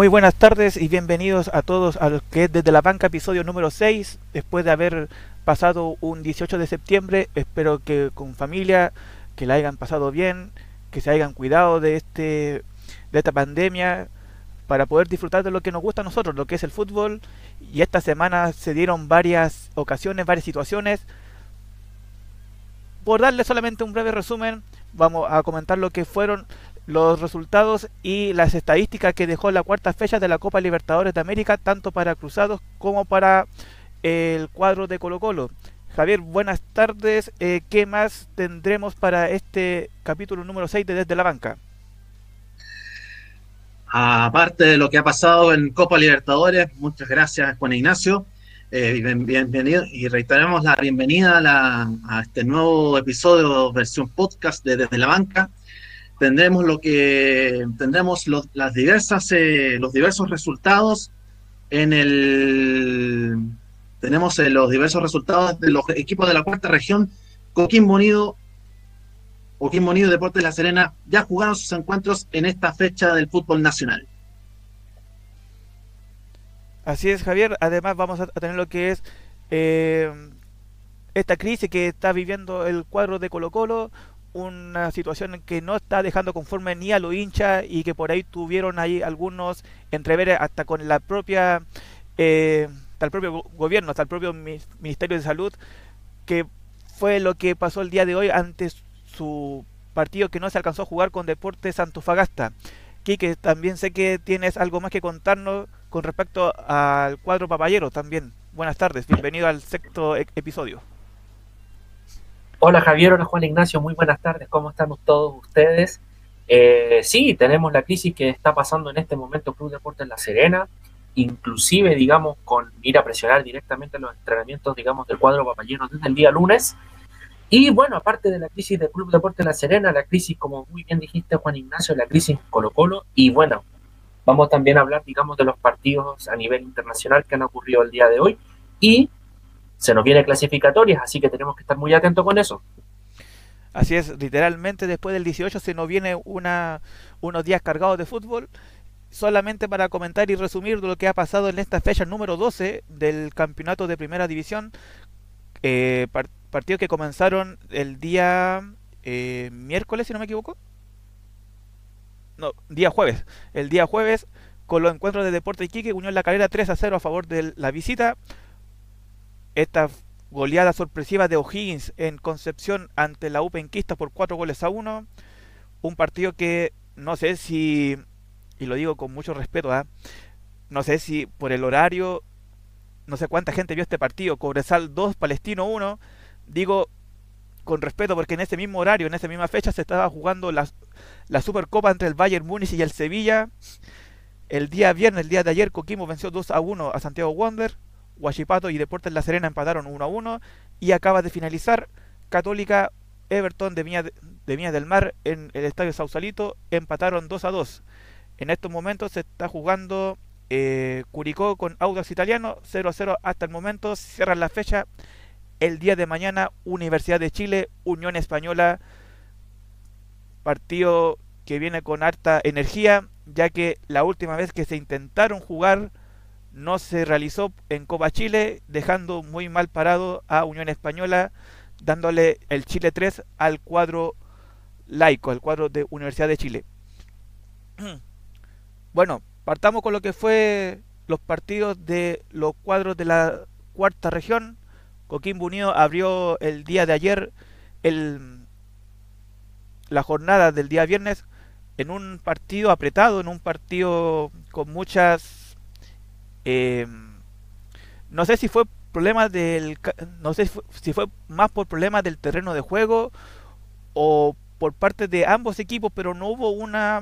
Muy buenas tardes y bienvenidos a todos a los que es desde la banca episodio número 6, después de haber pasado un 18 de septiembre, espero que con familia, que la hayan pasado bien, que se hayan cuidado de este de esta pandemia para poder disfrutar de lo que nos gusta a nosotros, lo que es el fútbol. Y esta semana se dieron varias ocasiones, varias situaciones. Por darle solamente un breve resumen, vamos a comentar lo que fueron los resultados y las estadísticas que dejó la cuarta fecha de la Copa Libertadores de América, tanto para Cruzados como para el cuadro de Colo Colo. Javier, buenas tardes. Eh, ¿Qué más tendremos para este capítulo número 6 de Desde la Banca? Aparte de lo que ha pasado en Copa Libertadores, muchas gracias Juan Ignacio. Eh, bienvenido y reiteramos la bienvenida a, este nuevo episodio versión podcast de Desde la Banca. Tendremos lo que tendremos las diversas eh, los diversos resultados en el tenemos eh, los diversos resultados de los equipos de la cuarta región. Coquimbo Unido, Coquimbo Unido Deportes de La Serena ya jugaron sus encuentros en esta fecha del fútbol nacional. Así es, Javier. Además vamos a tener lo que es eh, esta crisis que está viviendo el cuadro de Colo Colo, una situación que no está dejando conforme ni a los hinchas y que por ahí tuvieron ahí algunos entreveres hasta con la propia... Eh, el propio gobierno, hasta el propio Ministerio de Salud, que fue lo que pasó el día de hoy ante su partido que no se alcanzó a jugar con Deportes Antofagasta. Quique, también sé que tienes algo más que contarnos con respecto al cuadro papayero también. Buenas tardes, bienvenido al sexto e-, episodio. Hola Javier, hola Juan Ignacio, muy buenas tardes, ¿cómo están todos ustedes? Eh, sí, tenemos la crisis que está pasando en este momento Club Deportes La Serena, inclusive, digamos, con ir a presionar directamente los entrenamientos, digamos, del cuadro papayero desde el día lunes. Y bueno, aparte de la crisis del Club Deporte La Serena, la crisis, como muy bien dijiste, Juan Ignacio, la crisis Colo Colo, y bueno, vamos también a hablar, digamos, de los partidos a nivel internacional que han ocurrido el día de hoy, y se nos viene clasificatorias, así que tenemos que estar muy atentos con eso. Así es, literalmente después del 18 se nos viene una, unos días cargados de fútbol solamente para comentar y resumir lo que ha pasado en esta fecha número 12 del campeonato de primera división, eh, partidos que comenzaron el día eh, miércoles, si no me equivoco. No, día jueves. El día jueves, con los encuentros de Deporte Iquique, Unión La Calera 3 a 0 a favor de la visita. Esta goleada sorpresiva de O'Higgins en Concepción ante la U Penquista por 4 goles a 1. Un partido que no sé si y lo digo con mucho respeto, ¿ah? no sé si por el horario, no sé cuánta gente vio este partido, Cobresal 2, Palestino 1, digo con respeto porque en ese mismo horario, en esa misma fecha se estaba jugando la, la Supercopa entre el Bayern Múnich y el Sevilla. El día viernes, el día de ayer, Coquimbo venció 2 a 1 a Santiago Wander, Huachipato y Deportes La Serena empataron 1 a 1 y acaba de finalizar Católica Everton de Viña, de Viña del Mar en el Estadio Sausalito empataron 2 a 2. En estos momentos se está jugando eh, Curicó con Audax Italiano 0 a 0 hasta el momento. Cierran la fecha el día de mañana Universidad de Chile, Unión Española. Partido que viene con harta energía, ya que la última vez que se intentaron jugar no se realizó en Copa Chile, dejando muy mal parado a Unión Española, dándole el Chile 3 al cuadro laico, al cuadro de Universidad de Chile. Bueno, partamos con lo que fue los partidos de los cuadros de la cuarta región. Coquimbo Unido abrió el día de ayer el, la jornada del día viernes en un partido apretado, en un partido con muchas... Eh, no sé si fue problemas del... No sé si fue más por problemas del terreno de juego o por parte de ambos equipos, pero no hubo una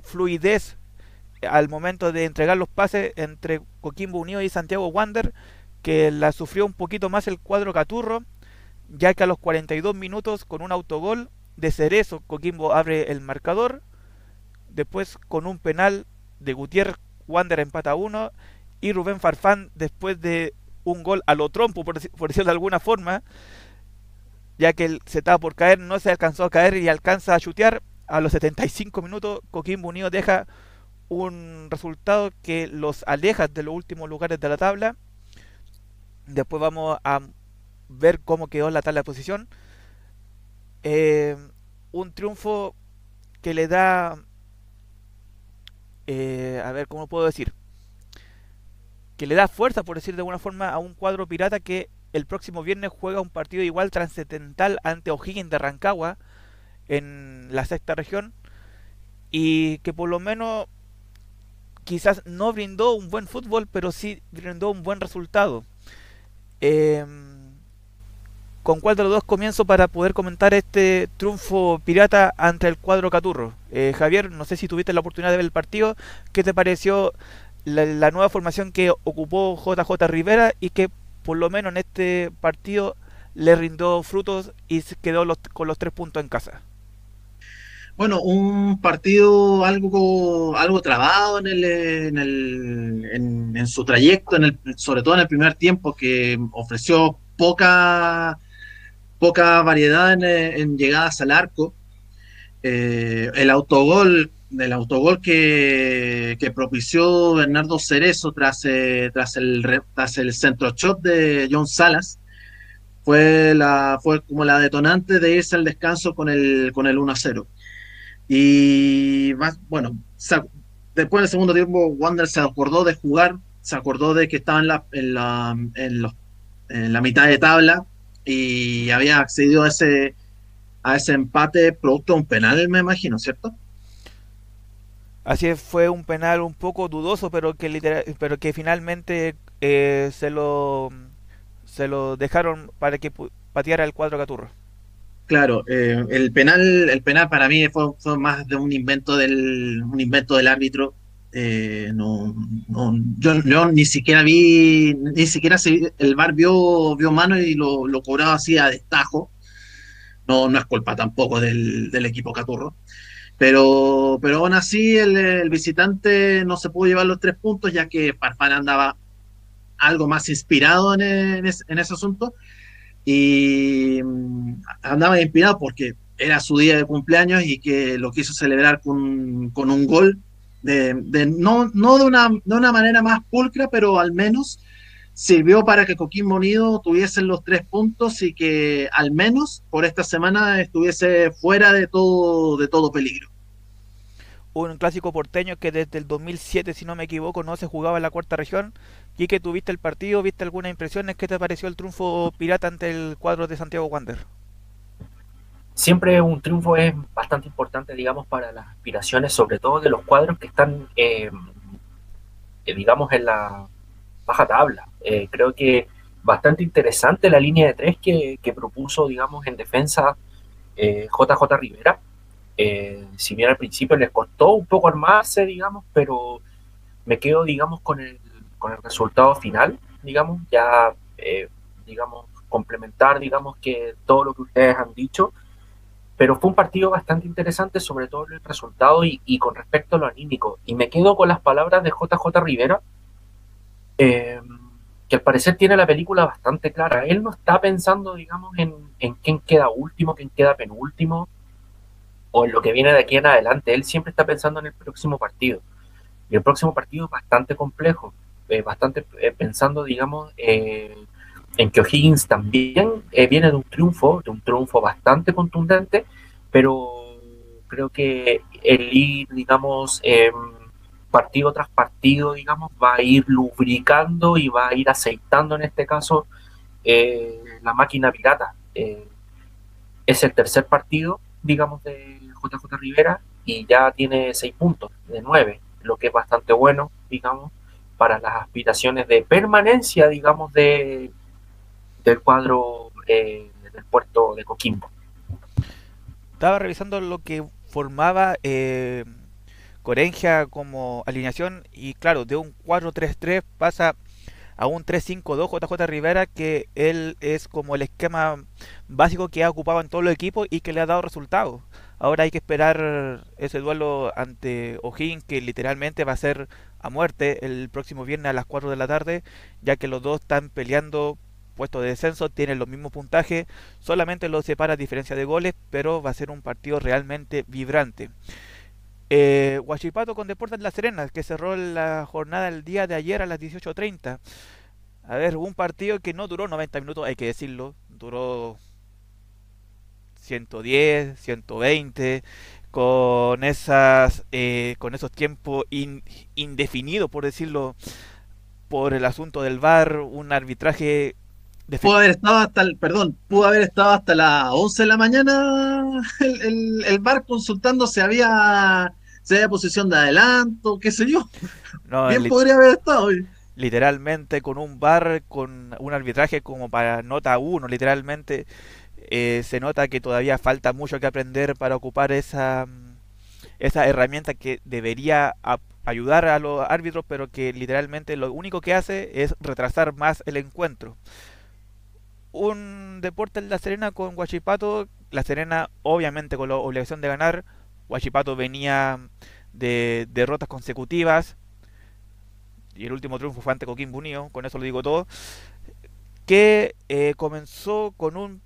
fluidez al momento de entregar los pases entre Coquimbo Unido y Santiago Wander, que la sufrió un poquito más el cuadro Caturro, ya que a los 42 minutos con un autogol de Cerezo Coquimbo abre el marcador, después con un penal de Gutiérrez Wander empata 1 y Rubén Farfán después de un gol a lo trompo, por, decirlo de alguna forma, ya que se estaba por caer, no se alcanzó a caer y alcanza a chutear. A los 75 minutos Coquimbo Unido deja un resultado que los aleja de los últimos lugares de la tabla. Después vamos a ver cómo quedó la tabla de posición. Eh, un triunfo que le da, eh, a ver cómo puedo decir, que le da fuerza, por decir de alguna forma, a un cuadro pirata que el próximo viernes juega un partido igual trascendental ante O'Higgins de Rancagua en la sexta región y que por lo menos quizás no brindó un buen fútbol, pero sí brindó un buen resultado. Eh, ¿Con cuál de los dos comienzo para poder comentar este triunfo pirata ante el cuadro Caturro? Eh, Javier, no sé si tuviste la oportunidad de ver el partido. ¿Qué te pareció la, nueva formación que ocupó JJ Rivera y que por lo menos en este partido le rindó frutos y quedó los, con los tres puntos en casa? Bueno, un partido algo, algo trabado en, el, en, el, en, su trayecto, en el, sobre todo en el primer tiempo, que ofreció poca poca variedad en, en llegadas al arco. Eh, el autogol, el autogol que, que, propició Bernardo Cerezo tras, eh, tras, el, tras el centro shot de John Salas fue, la, fue como la detonante de irse al descanso con el, con el 1-0. Y más, bueno, después del segundo tiempo, Wander se acordó de jugar, se acordó de que estaba en la, en la, en los, en la mitad de tabla, y había accedido a ese, a ese empate producto de un penal, me imagino, ¿cierto? Así fue un penal un poco dudoso, pero que literal, pero que finalmente eh, se lo se lo dejaron para que pateara el cuadro Caturro. Claro, eh, el penal, el penal para mí fue, más de un invento del un invento del árbitro. Eh, no, no yo, ni siquiera vi, ni siquiera se, el VAR vio, vio mano y lo, lo, cobraba así a destajo. No, no es culpa tampoco del, del equipo Caturro. Pero, pero aún así el, el, visitante no se pudo llevar los tres puntos ya que Farfán andaba algo más inspirado en, en, ese, en ese asunto. Y andaba inspirado porque era su día de cumpleaños y que lo quiso celebrar con, con un gol de, de, no, no de, una, de una manera más pulcra, pero al menos sirvió para que Coquimbo Unido tuviese los tres puntos y que al menos por esta semana estuviese fuera de todo, de todo peligro. Un clásico porteño que desde el 2007, si no me equivoco, no se jugaba en la cuarta región. Y que tuviste el partido, viste algunas impresiones, ¿qué te pareció el triunfo pirata ante el cuadro de Santiago Wander? siempre un triunfo es bastante importante, digamos, para las aspiraciones, sobre todo de los cuadros que están, eh, digamos, en la baja tabla. Eh, creo que bastante interesante la línea de tres que, propuso, digamos, en defensa eh, JJ Rivera. si bien al principio les costó un poco armarse, digamos, pero me quedo, digamos, con el, con el resultado final, digamos, ya, digamos, complementar, digamos, que todo lo que ustedes han dicho, pero fue un partido bastante interesante, sobre todo el resultado y, y, con respecto a lo anímico. Y me quedo con las palabras de JJ Rivera, eh, que al parecer tiene la película bastante clara. Él no está pensando, digamos, en, en quién queda último, quién queda penúltimo, o en lo que viene de aquí en adelante. Él siempre está pensando en el próximo partido. Y el próximo partido es bastante complejo, eh, bastante eh, pensando, digamos, eh, en que O'Higgins también eh, viene de un triunfo, de un triunfo bastante contundente, pero creo que el ir, digamos, eh, partido tras partido, digamos, va a ir lubricando y va a ir aceitando en este caso eh, la máquina pirata. es el tercer partido, digamos, de JJ Rivera y ya tiene seis puntos de nueve, lo que es bastante bueno, digamos, para las aspiraciones de permanencia, digamos, de del cuadro eh, del puerto de Coquimbo. Estaba revisando lo que formaba eh, Corengia como alineación y claro, de un 4-3-3 pasa a un 3-5-2 JJ Rivera que él es como el esquema básico que ha ocupado en todos los equipos y que le ha dado resultados. Ahora hay que esperar ese duelo ante O'Higgins que literalmente va a ser a muerte el próximo viernes a las 4 de la tarde, ya que los dos están peleando puesto de descenso, tienen los mismos puntajes, solamente los separa a diferencia de goles, pero va a ser un partido realmente vibrante. Eh, Huachipato con Deportes La Serena, que cerró la jornada el día de ayer a las 18.30. A ver, un partido que no duró 90 minutos, hay que decirlo, duró 110, 120, con esas, eh, con esos tiempos in, indefinidos, por decirlo, por el asunto del VAR, un arbitraje pudo haber estado hasta el, perdón, pudo haber estado hasta las 11 de la mañana el, el, el bar consultando si había, si había posición de adelanto, qué sé yo. No, Bien podría haber estado. Literalmente con un bar, con un arbitraje como para nota 1, literalmente eh, se nota que todavía falta mucho que aprender para ocupar esa, esa herramienta que debería ayudar a los árbitros, pero que literalmente lo único que hace es retrasar más el encuentro un deporte La Serena con Guachipato. La Serena, obviamente, con la obligación de ganar. Guachipato venía de derrotas consecutivas. Y el último triunfo fue ante Coquimbo Unido, con eso lo digo todo. Que eh, comenzó con un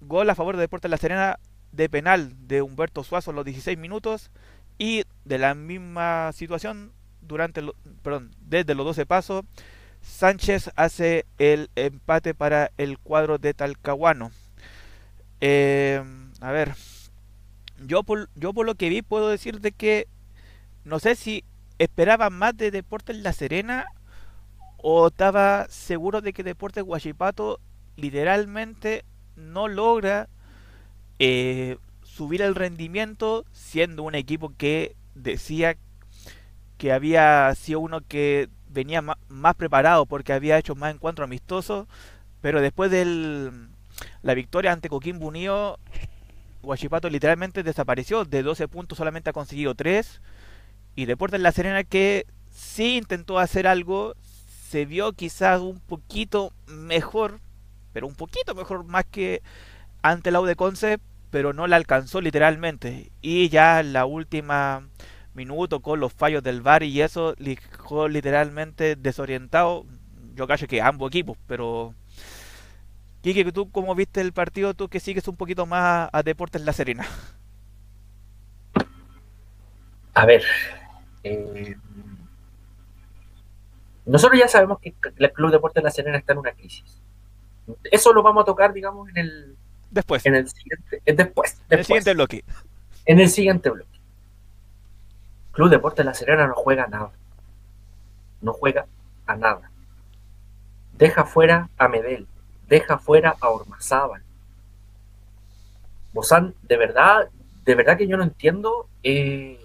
gol a favor de Deportes La Serena de penal de Humberto Suazo en los 16 minutos. Y de la misma situación, durante perdón, desde los 12 pasos, Sánchez hace el empate para el cuadro de Talcahuano. Eh, a ver, yo por, yo por lo que vi puedo decir de que no sé si esperaba más de Deportes La Serena o estaba seguro de que Deportes Guachipato literalmente no logra eh, subir el rendimiento siendo un equipo que decía que había sido uno que venía más preparado porque había hecho más encuentros amistosos, pero después de la victoria ante Coquimbo Unido, Guachipato literalmente desapareció, de 12 puntos solamente ha conseguido 3, y Deportes La Serena que sí intentó hacer algo, se vio quizás un poquito mejor, pero un poquito mejor más que ante la U de pero no la alcanzó literalmente, y ya la última minuto con los fallos del VAR y eso dejó literalmente desorientado. Yo cacho que ambos equipos, pero. Kike, ¿tú cómo viste el partido? Tú que sigues un poquito más a Deportes La Serena. A ver. Eh, nosotros ya sabemos que el Club Deportes La Serena está en una crisis. Eso lo vamos a tocar, digamos, en el. Después. En el siguiente, después, después. En el siguiente bloque. En el siguiente bloque. Club Deportes La Serena no juega a nada. No juega a nada. Deja fuera a Medel. Deja fuera a Ormazábal. Bozán, de verdad, de verdad que yo no entiendo eh,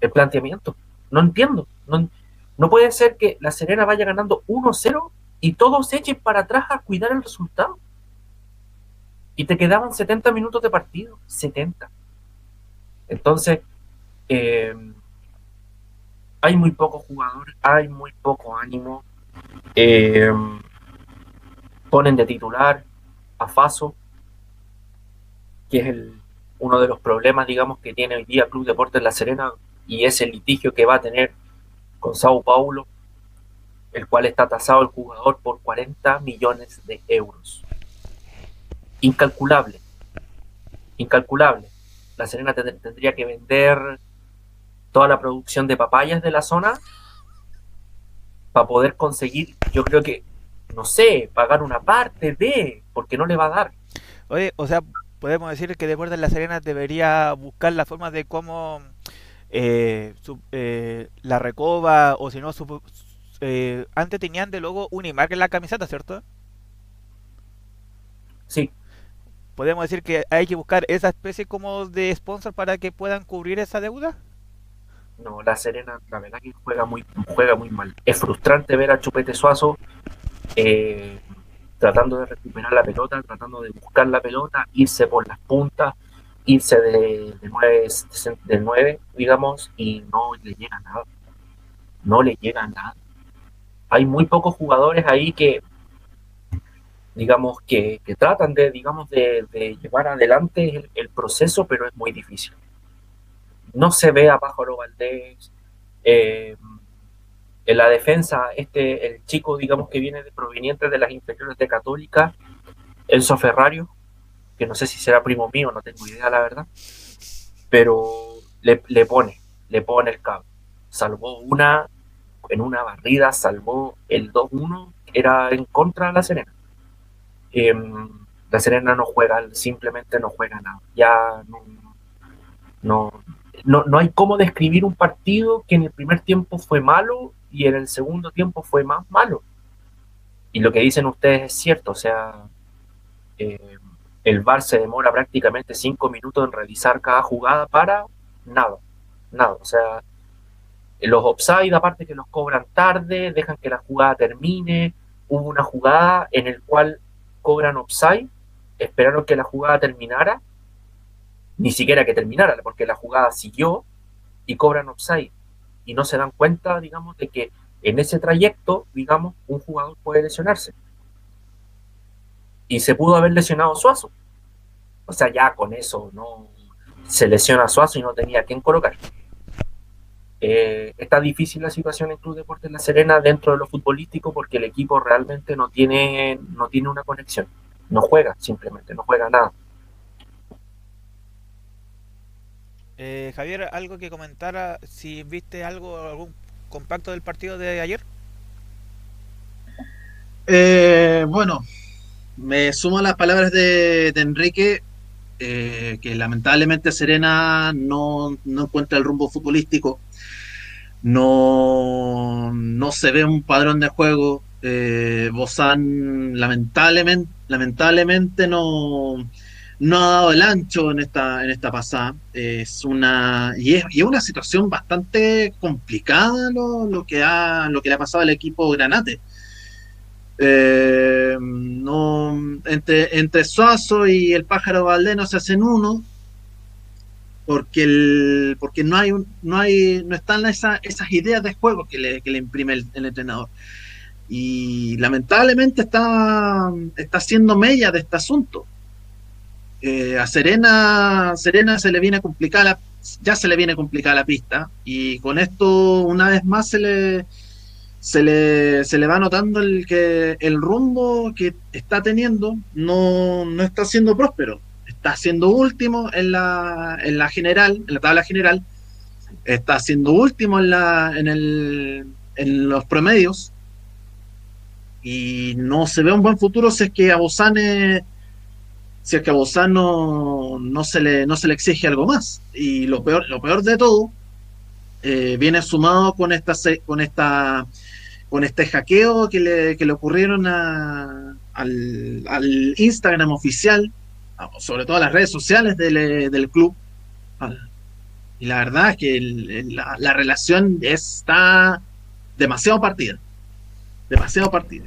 el planteamiento. No entiendo. No, no puede ser que La Serena vaya ganando 1-0 y todos se echen para atrás a cuidar el resultado. Y te quedaban 70 minutos de partido. 70. Entonces, eh, hay muy pocos jugadores, hay muy poco ánimo. Eh, ponen de titular a Faso, que es el, uno de los problemas, digamos, que tiene hoy día Club Deportes La Serena y es el litigio que va a tener con Sao Paulo, el cual está tasado el jugador por 40 millones de euros. Incalculable. Incalculable. La Serena tendría que vender toda la producción de papayas de la zona para poder conseguir, yo creo que, no sé, pagar una parte de, porque no le va a dar. Oye, o sea, podemos decir que Deportes La Serena debería buscar la forma de cómo eh, eh, la recoba, o si no, eh, antes tenían de luego una imagen en la camiseta, ¿cierto? Sí. Podemos decir que hay que buscar esa especie como de sponsor para que puedan cubrir esa deuda. No, la Serena, la verdad que juega muy, juega muy mal. Es frustrante ver a Chupete Suazo eh, tratando de recuperar la pelota, tratando de buscar la pelota, irse por las puntas, irse de, de, nueve, de nueve, digamos, y no le llega nada. No le llega nada. Hay muy pocos jugadores ahí que, digamos, que, tratan de, digamos, de, llevar adelante el proceso, pero es muy difícil no se ve a Pájaro Valdés. Eh, en la defensa, este, el chico, digamos, que viene de, proveniente de las inferiores de Católica, Enzo Ferrario, que no sé si será primo mío, no tengo idea, la verdad. Pero le, le pone, le pone el cabo. Salvó una, en una barrida, salvó el 2-1, era en contra de La Serena. Em, la Serena no juega, simplemente no juega nada. Ya no, no, no, no, hay cómo describir un partido que en el primer tiempo fue malo y en el segundo tiempo fue más malo. Y lo que dicen ustedes es cierto, o sea, eh, el VAR se demora prácticamente cinco minutos en realizar cada jugada para nada, nada. O sea, los offside, aparte que los cobran tarde, dejan que la jugada termine. Hubo una jugada en el cual cobran offside, esperaron que la jugada terminara, ni siquiera que terminara, porque la jugada siguió y cobran offside. Y no se dan cuenta, digamos, de que en ese trayecto, digamos, un jugador puede lesionarse. Y se pudo haber lesionado Suazo. O sea, ya con eso no se lesiona Suazo y no tenía quien colocar. Eh, está difícil la situación en Club Deportes La Serena dentro de lo futbolístico porque el equipo realmente no tiene, no tiene una conexión. No juega, simplemente, no juega nada. Eh, Javier, algo que comentara, si viste algo, algún compacto del partido de ayer? Eh, bueno, me sumo a las palabras de, Enrique, eh, que lamentablemente Serena no, encuentra el rumbo futbolístico, no, no se ve un padrón de juego. Eh, Bozán lamentablemente, lamentablemente no, no ha dado el ancho en esta, en esta pasada. Es una, y es, y una situación bastante complicada lo, que ha, lo que le ha pasado al equipo Granate. Eh, no, entre, entre Suazo y el pájaro Valdés no se hacen uno porque el, porque no hay no hay no están esas ideas de juego que le, que le imprime el, entrenador y lamentablemente está está haciendo mella de este asunto eh, a Serena, Serena se le viene complicada ya se le viene complicada la pista. Y con esto una vez más se le se le, se le va notando el que el rumbo que está teniendo no, no está siendo próspero. Está siendo último en la, en la general en la tabla general. Está siendo último en la en el en los promedios. Y no se ve un buen futuro si es que a Bosane si es que a Bozán no, se le, no se le exige algo más. Y lo peor, lo peor de todo eh, viene sumado con esta, con esta con este hackeo que le, que le ocurrieron a, al, Instagram oficial, sobre todo a las redes sociales del, del club. Y la verdad es que la, la, relación está demasiado partida. Demasiado partida.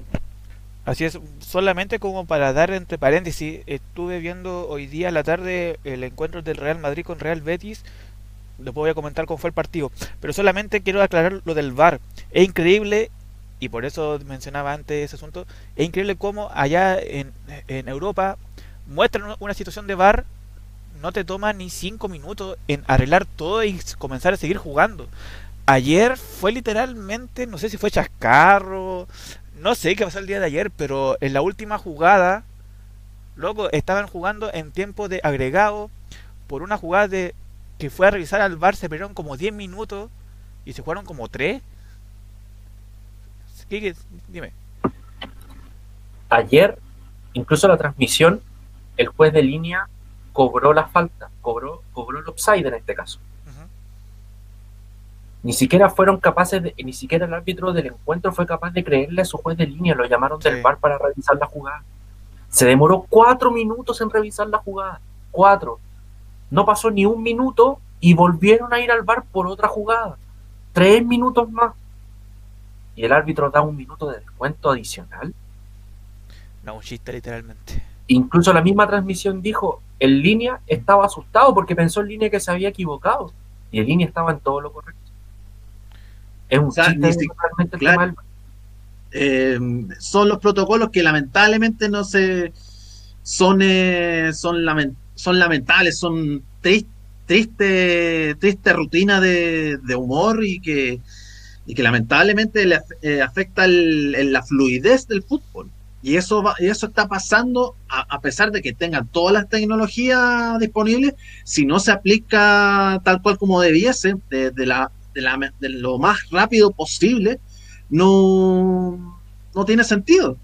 Así es, solamente como para dar entre paréntesis, estuve viendo hoy día a la tarde el encuentro del Real Madrid con Real Betis. Después voy a comentar cómo fue el partido. Pero solamente quiero aclarar lo del VAR. Es increíble, y por eso mencionaba antes ese asunto, es increíble cómo allá en, Europa muestran una situación de VAR, no te toma ni cinco minutos en arreglar todo y comenzar a seguir jugando. Ayer fue literalmente, no sé si fue chascarro, no sé qué pasó el día de ayer, pero en la última jugada, loco, estaban jugando en tiempo de agregado por una jugada de que fue a revisar al bar, se perdieron como 10 minutos y se jugaron como 3. Dime. Ayer, incluso la transmisión, el juez de línea cobró la falta, cobró, cobró el upside en este caso. Ni siquiera fueron capaces, de, ni siquiera el árbitro del encuentro fue capaz de creerle a su juez de línea, lo llamaron del bar para revisar la jugada. Se demoró cuatro minutos en revisar la jugada, cuatro. No pasó ni un minuto y volvieron a ir al bar por otra jugada, tres minutos más. Y el árbitro da un minuto de descuento adicional. No, un chiste literalmente. Incluso la misma transmisión dijo, en línea estaba asustado porque pensó en línea que se había equivocado. Y en línea estaba en todo lo correcto. Es un eh, son los protocolos que lamentablemente no se son eh, son, son lamentables, son triste, triste rutina de, humor y que, y que lamentablemente le eh, afecta la fluidez del fútbol. Y eso, va, y eso está pasando a, pesar de que tengan todas las tecnologías disponibles, si no se aplica tal cual como debiese, de, la, de, la, lo más rápido posible, no, no tiene sentido.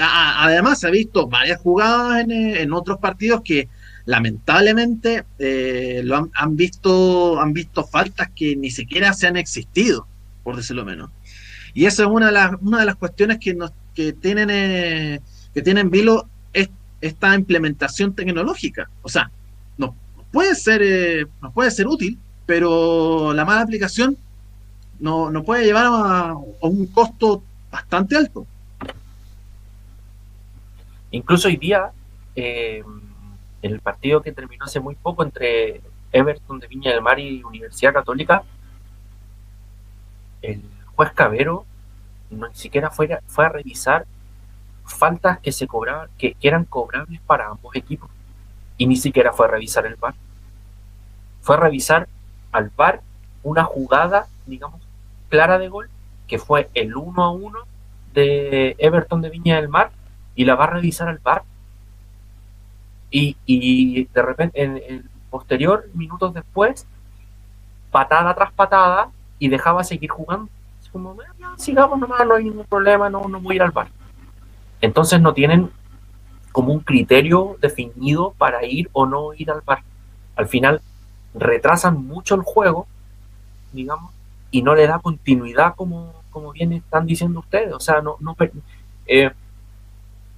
Además, se ha visto varias jugadas en, otros partidos que lamentablemente eh, lo han, visto, han visto faltas que ni siquiera se han existido, por decirlo menos. Y esa es una de las, una de las cuestiones que, nos, que tienen eh, que tienen Vilo es esta implementación tecnológica. O sea, no puede ser, eh, no puede ser útil, pero la mala aplicación no, no puede llevar a un costo bastante alto. Incluso hoy día, eh, el partido que terminó hace muy poco entre Everton de Viña del Mar y Universidad Católica, el juez Cabero no ni siquiera fue, fue a revisar faltas que se cobraban, que, eran cobrables para ambos equipos. Y ni siquiera fue a revisar el VAR. Fue a revisar al VAR una jugada, digamos, clara de gol, que fue el 1 a 1 de Everton de Viña del Mar y la va a revisar al bar. Y, y de repente, en el posterior, minutos después, patada tras patada y dejaba seguir jugando. Es como, sigamos nomás, no hay ningún problema, no, no voy a ir al bar. Entonces no tienen como un criterio definido para ir o no ir al bar. Al final retrasan mucho el juego, digamos, y no le da continuidad como, como bien están diciendo ustedes. O sea, no, no eh,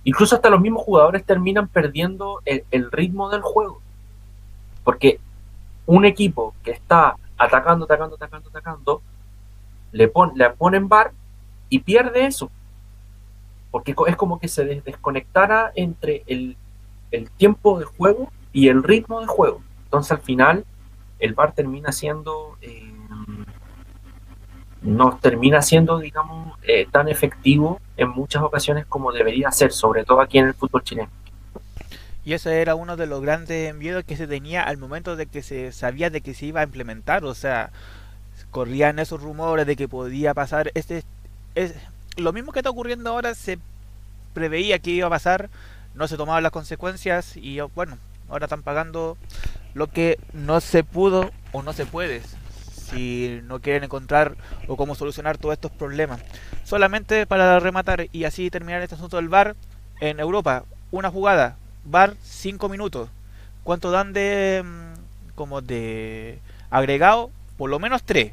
incluso hasta los mismos jugadores terminan perdiendo el, ritmo del juego. Porque un equipo que está atacando, atacando, atacando, atacando, le, le ponen bar y pierde eso. Porque es como que se desconectara entre el, tiempo de juego y el ritmo de juego. Entonces al final el bar termina siendo... Eh, no termina siendo, digamos, eh, tan efectivo en muchas ocasiones como debería ser, sobre todo aquí en el fútbol chileno. Y ese era uno de los grandes miedos que se tenía al momento de que se sabía de que se iba a implementar, o sea, corrían esos rumores de que podía pasar este es lo mismo que está ocurriendo ahora se preveía que iba a pasar, no se tomaban las consecuencias y bueno, ahora están pagando lo que no se pudo o no se puede si no quieren encontrar o cómo solucionar todos estos problemas. Solamente para rematar y así terminar este asunto del bar en Europa, una jugada, bar 5 minutos. ¿Cuánto dan de mm, como de agregado? Por lo menos 3.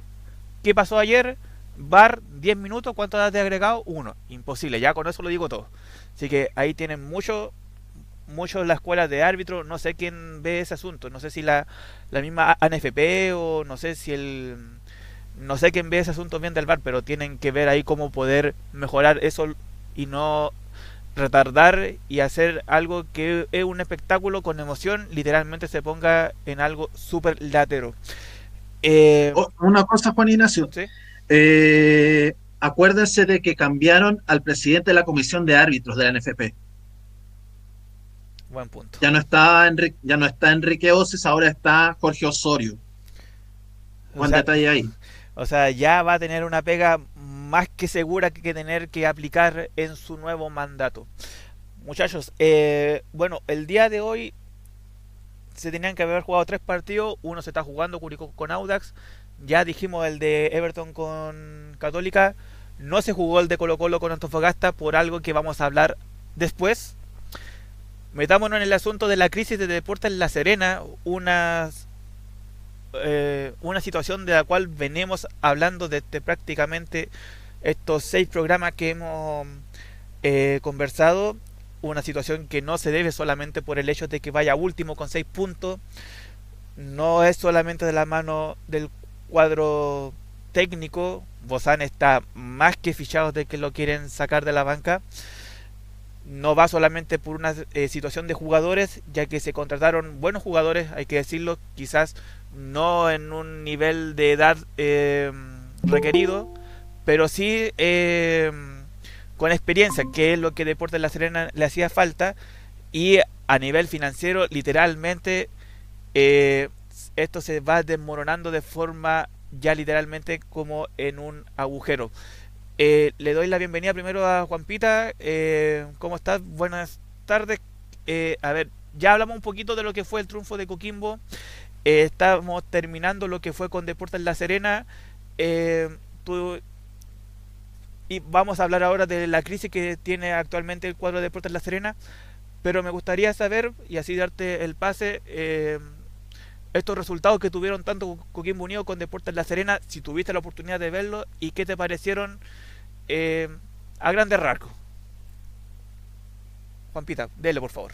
¿Qué pasó ayer? Bar 10 minutos, ¿cuánto da de agregado? 1. Imposible, ya con eso lo digo todo. Así que ahí tienen mucho mucho la escuela de árbitro, no sé quién ve ese asunto, no sé si la, la misma ANFP o no sé si el... No sé quién ve ese asunto bien del bar, pero tienen que ver ahí cómo poder mejorar eso y no retardar y hacer algo que es un espectáculo con emoción, literalmente se ponga en algo súper latero. Eh, oh, una cosa, Juan Ignacio. Eh, acuérdense de que cambiaron al presidente de la comisión de árbitros de la NFP. Buen punto. Ya no está Enrique, ya no está Enrique Oces, ahora está Jorge Osorio. Buen detalle ahí. O sea, ya va a tener una pega más que segura que tener que aplicar en su nuevo mandato. Muchachos, eh, bueno, el día de hoy se tenían que haber jugado tres partidos. Uno se está jugando Curicó con Audax. Ya dijimos el de Everton con Católica. No se jugó el de Colo Colo con Antofagasta por algo que vamos a hablar después. Metámonos en el asunto de la crisis de deportes en La Serena, una, eh, una situación de la cual venimos hablando desde prácticamente estos seis programas que hemos eh, conversado. Una situación que no se debe solamente por el hecho de que vaya último con seis puntos. No es solamente de la mano del cuadro técnico. Bozán está más que fichado de que lo quieren sacar de la banca no va solamente por una eh, situación de jugadores, ya que se contrataron buenos jugadores, hay que decirlo, quizás no en un nivel de edad eh, requerido, pero sí eh, con experiencia, que es lo que Deportes La Serena le hacía falta, y a nivel financiero, literalmente, esto se va desmoronando de forma ya literalmente como en un agujero. Eh, le doy la bienvenida primero a Juan Pita. Eh, ¿Cómo estás? Buenas tardes. Eh, a ver, ya hablamos un poquito de lo que fue el triunfo de Coquimbo. Eh, estamos terminando lo que fue con Deportes La Serena. Eh, tú- y vamos a hablar ahora de la crisis que tiene actualmente el cuadro de Deportes La Serena. Pero me gustaría saber, y así darte el pase, eh, estos resultados que tuvieron tanto Coquimbo Unido con Deportes La Serena, si tuviste la oportunidad de verlo y qué te parecieron eh, a grandes rasgos. Juanpita, dele por favor.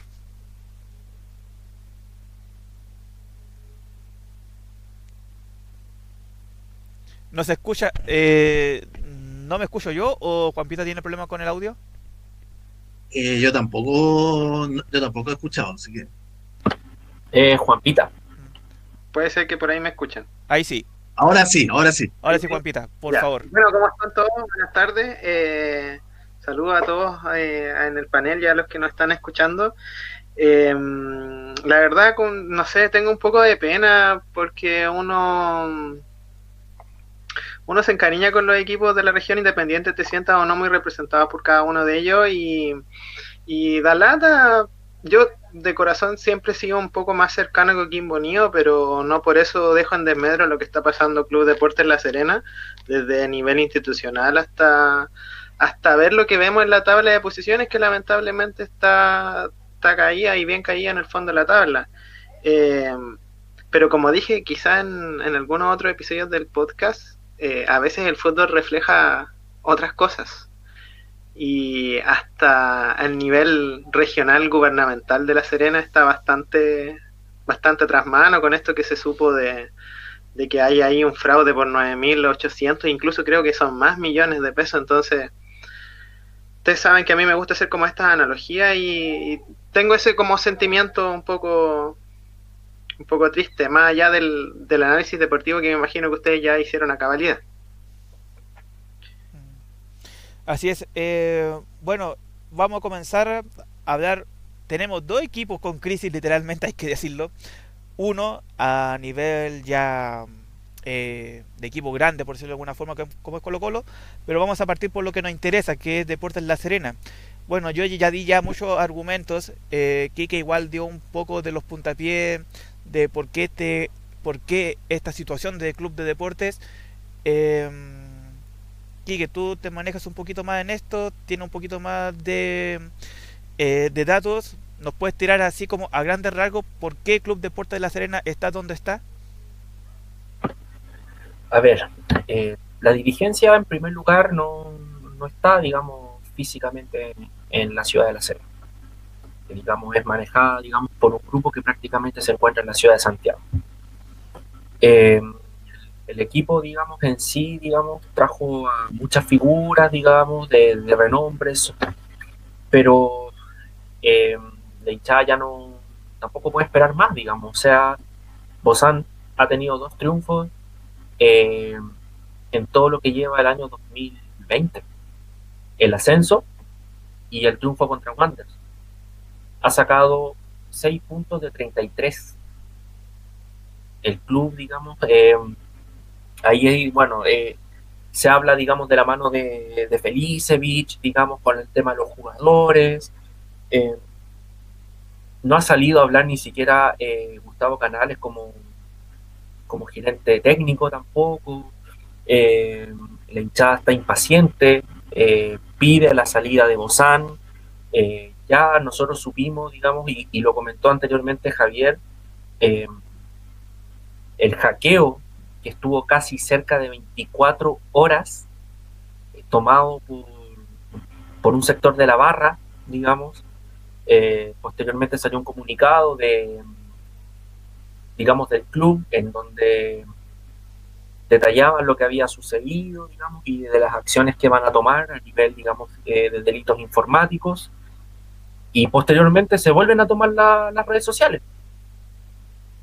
¿No se escucha? eh, ¿No me escucho yo o Juanpita tiene problemas con el audio? Eh, yo tampoco, yo tampoco he escuchado, así que Eh, Juanpita, Puede ser que por ahí me escuchen. Ahí sí, ahora sí, ahora sí. ahora sí Juanpita, por Ya. favor. Bueno, ¿cómo están todos? Buenas tardes. Eh, saludos a todos eh, en el panel y a los que nos están escuchando. Eh, la verdad, con, no sé, tengo un poco de pena porque uno uno se encariña con los equipos de la región independiente, te sientas o no muy representado por cada uno de ellos y, y da lata. Yo de corazón siempre he sido un poco más cercano a Coquimbo Unido, pero no por eso dejo en desmedro lo que está pasando Club Deportes La Serena, desde nivel institucional hasta, hasta ver lo que vemos en la tabla de posiciones, que lamentablemente está, está caída y bien caída en el fondo de la tabla. Eh, pero como dije, quizá en, en algunos otros episodios del podcast, eh, a veces el fútbol refleja otras cosas. Y hasta el nivel regional gubernamental de La Serena está bastante, bastante tras mano con esto que se supo de, de que hay ahí un fraude por 9.800, incluso creo que son más millones de pesos. Entonces, ustedes saben que a mí me gusta hacer como estas analogías y, tengo ese como sentimiento un poco un poco triste, más allá del, del análisis deportivo que me imagino que ustedes ya hicieron a cabalidad. Así es. eh, bueno, vamos a comenzar a hablar. Tenemos dos equipos con crisis, literalmente, hay que decirlo. Uno a nivel ya eh, de equipo grande, por decirlo de alguna forma, como es Colo Colo. Pero vamos a partir por lo que nos interesa, que es Deportes La Serena. Bueno, yo ya di ya muchos argumentos. Eh, Kike igual dio un poco de los puntapiés de por qué, este, por qué esta situación de club de deportes. Eh, Quique, tú te manejas un poquito más en esto, tienes un poquito más de, eh, de datos. ¿Nos puedes tirar así como a grandes rasgos por qué Club Deportes de La Serena está donde está? a ver, eh, la dirigencia en primer lugar no, no está, digamos, físicamente en, la ciudad de La Serena. Que, digamos, es manejada, digamos, por un grupo que prácticamente se encuentra en la ciudad de Santiago. Eh, el equipo, digamos, en sí, digamos, trajo a muchas figuras, digamos, de, de renombres, pero eh, ya no, tampoco puede esperar más, digamos. O sea, Bozán ha tenido dos triunfos eh, en todo lo que lleva el año 2020. El ascenso y el triunfo contra Wanderers. Ha sacado 6 puntos de 33. El club, digamos, eh, ahí, bueno, eh, se habla, digamos, de la mano de, de Felicevich, digamos, con el tema de los jugadores. Eh, no ha salido a hablar ni siquiera eh, Gustavo Canales como, como gerente técnico tampoco. La hinchada está impaciente, pide la salida de Bozán. Ya nosotros supimos, digamos, y, y lo comentó anteriormente Javier, el hackeo estuvo casi cerca de 24 horas eh, tomado por, un sector de la barra, digamos. Eh, posteriormente salió un comunicado de, digamos, del club en donde detallaban lo que había sucedido, digamos, y de las acciones que van a tomar a nivel, digamos, eh, de delitos informáticos. Y posteriormente se vuelven a tomar la, las redes sociales.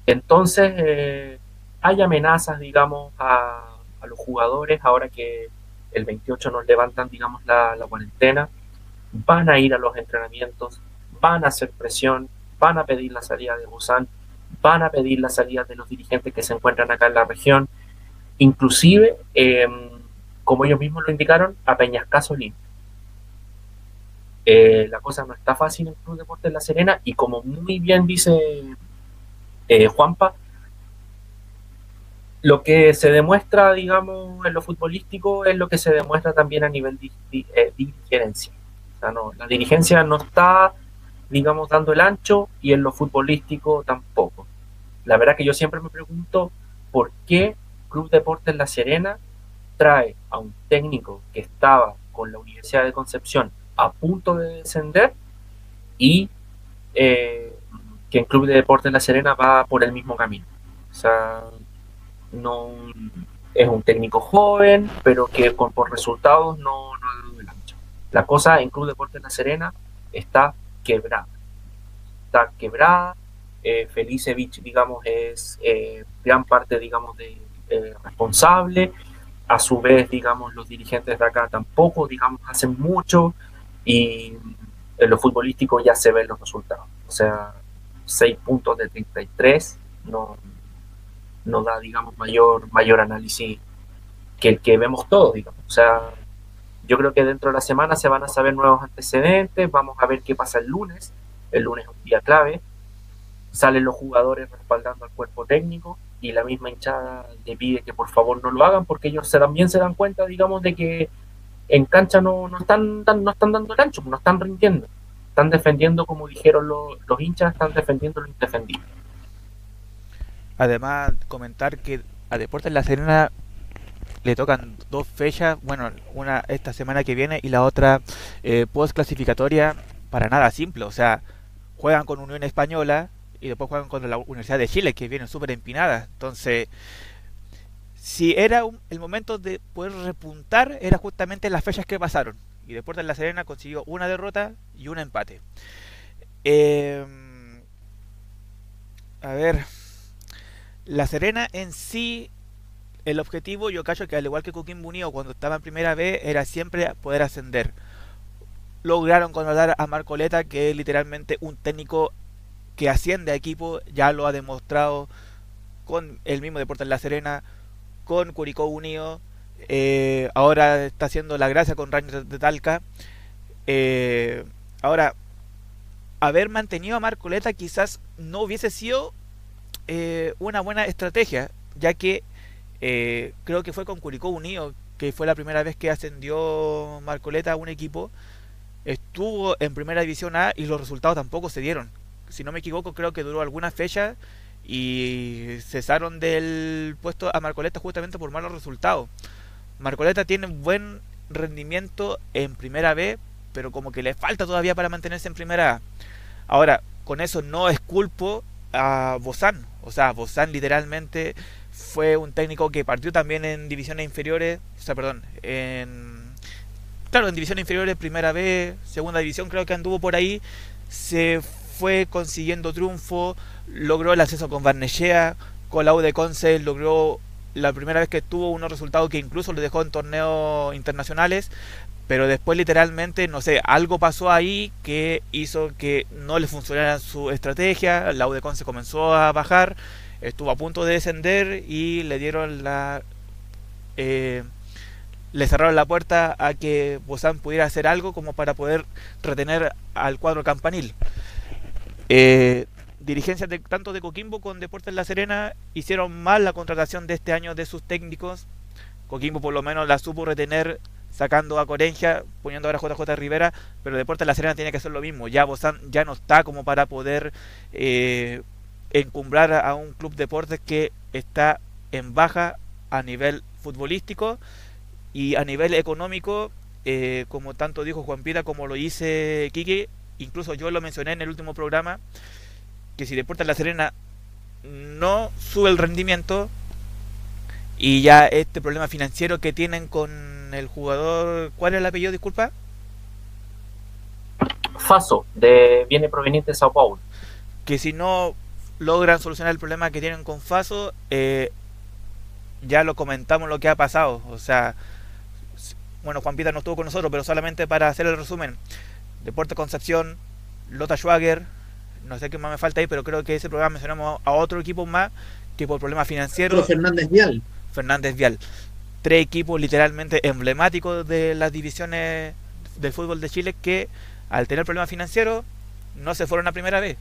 Entonces, hay amenazas, digamos, a, los jugadores ahora que el 28 nos levantan, digamos, la, la cuarentena. Van a ir a los entrenamientos, van a hacer presión, van a pedir la salida de Busan, van a pedir la salida de los dirigentes que se encuentran acá en la región. Inclusive eh, como ellos mismos lo indicaron, a Peñascaso Limpio. Eh, la cosa no está fácil en el Club Deportes La Serena y como muy bien dice eh, Juanpa, lo que se demuestra, digamos, en lo futbolístico es lo que se demuestra también a nivel de, eh, dirigencia. O sea, no, la dirigencia no está, digamos, dando el ancho y en lo futbolístico tampoco. La verdad que yo siempre me pregunto por qué Club Deportes La Serena trae a un técnico que estaba con la Universidad de Concepción a punto de descender y eh, que en Club de Deportes La Serena va por el mismo camino. O sea, no es un técnico joven, pero que con, por resultados no, no ha dado el ancho. La cosa en Club Deportes La Serena está quebrada. Está quebrada. Eh, Felicevich, digamos, es eh, gran parte, digamos, de eh, responsable. A su vez, digamos, los dirigentes de acá tampoco, digamos, hacen mucho y en lo futbolístico ya se ven los resultados. O sea, 6 puntos de 33 no, no da, digamos, mayor, mayor análisis que el que vemos todos, digamos. O sea, yo creo que dentro de la semana se van a saber nuevos antecedentes, vamos a ver qué pasa el lunes, el lunes es un día clave, salen los jugadores respaldando al cuerpo técnico y la misma hinchada le pide que por favor no lo hagan porque ellos también se dan cuenta, digamos, de que en cancha no, no, están, no están dando el ancho, no están rindiendo, están defendiendo, como dijeron los, los hinchas, están defendiendo lo indefendible. Además, comentar que a Deportes La Serena le tocan dos fechas, bueno, una esta semana que viene y la otra eh, post clasificatoria para nada simple, o sea, juegan con Unión Española y después juegan con la Universidad de Chile, que vienen súper empinadas, entonces, si era un, el momento de poder repuntar, era justamente las fechas que pasaron, y Deportes La Serena consiguió una derrota y un empate. Eh, a ver, la Serena en sí, el objetivo, yo cacho que al igual que Coquimbo Unido cuando estaba en primera vez, era siempre poder ascender. Lograron contratar a Marcoleta, que es literalmente un técnico que asciende a equipo, ya lo ha demostrado con el mismo Deportes La Serena, con Curicó Unido, eh, ahora está haciendo la gracia con Rangers de Talca. Eh, ahora, haber mantenido a Marcoleta quizás no hubiese sido eh, una buena estrategia, ya que eh, creo que fue con Curicó Unido, que fue la primera vez que ascendió Marcoleta a un equipo, estuvo en primera división A y los resultados tampoco se dieron. Si no me equivoco, creo que duró algunas fechas y cesaron del puesto a Marcoleta justamente por malos resultados. Marcoleta tiene buen rendimiento en primera B, pero como que le falta todavía para mantenerse en primera A. Ahora, con eso no esculpo a Bozán. O sea, Bozán literalmente fue un técnico que partió también en divisiones inferiores, o sea, perdón, claro, en divisiones inferiores, primera vez, segunda división, creo que anduvo por ahí, se fue consiguiendo triunfo, logró el acceso con Barnechea, con la U de Conce logró la primera vez que tuvo unos resultados que incluso lo dejó en torneos internacionales, pero después literalmente, no sé, algo pasó ahí que hizo que no le funcionara su estrategia, la UDECON se comenzó a bajar, estuvo a punto de descender y le dieron la... Eh, cerraron la puerta a que Bozán pudiera hacer algo como para poder retener al cuadro campanil. Eh, dirigencias de, tanto de Coquimbo con Deportes La Serena hicieron mal la contratación de este año de sus técnicos. Coquimbo por lo menos la supo retener sacando a Corenja, poniendo ahora a JJ Rivera, pero Deportes La Serena tiene que hacer lo mismo. Ya Bozán ya no está como para poder eh, encumbrar a un club deportes que está en baja a nivel futbolístico y a nivel económico, eh, como tanto dijo Juan Pita como lo dice Kiki, incluso yo lo mencioné en el último programa, que si Deportes La Serena no sube el rendimiento y ya este problema financiero que tienen con el jugador. ¿Cuál es el apellido, disculpa? Faso, de viene proveniente de Sao Paulo. Que si no logran solucionar el problema que tienen con Faso, eh, ya lo comentamos lo que ha pasado. O sea, bueno, Juan Pita no estuvo con nosotros, pero solamente para hacer el resumen. Deporte Concepción, Lota Schwager, no sé qué más me falta ahí, pero creo que ese programa mencionamos a otro equipo más que por problemas financieros. Fernández Vial. Fernández Vial tres equipos literalmente emblemáticos de las divisiones del fútbol de Chile que al tener problemas financieros no se fueron a primera vez,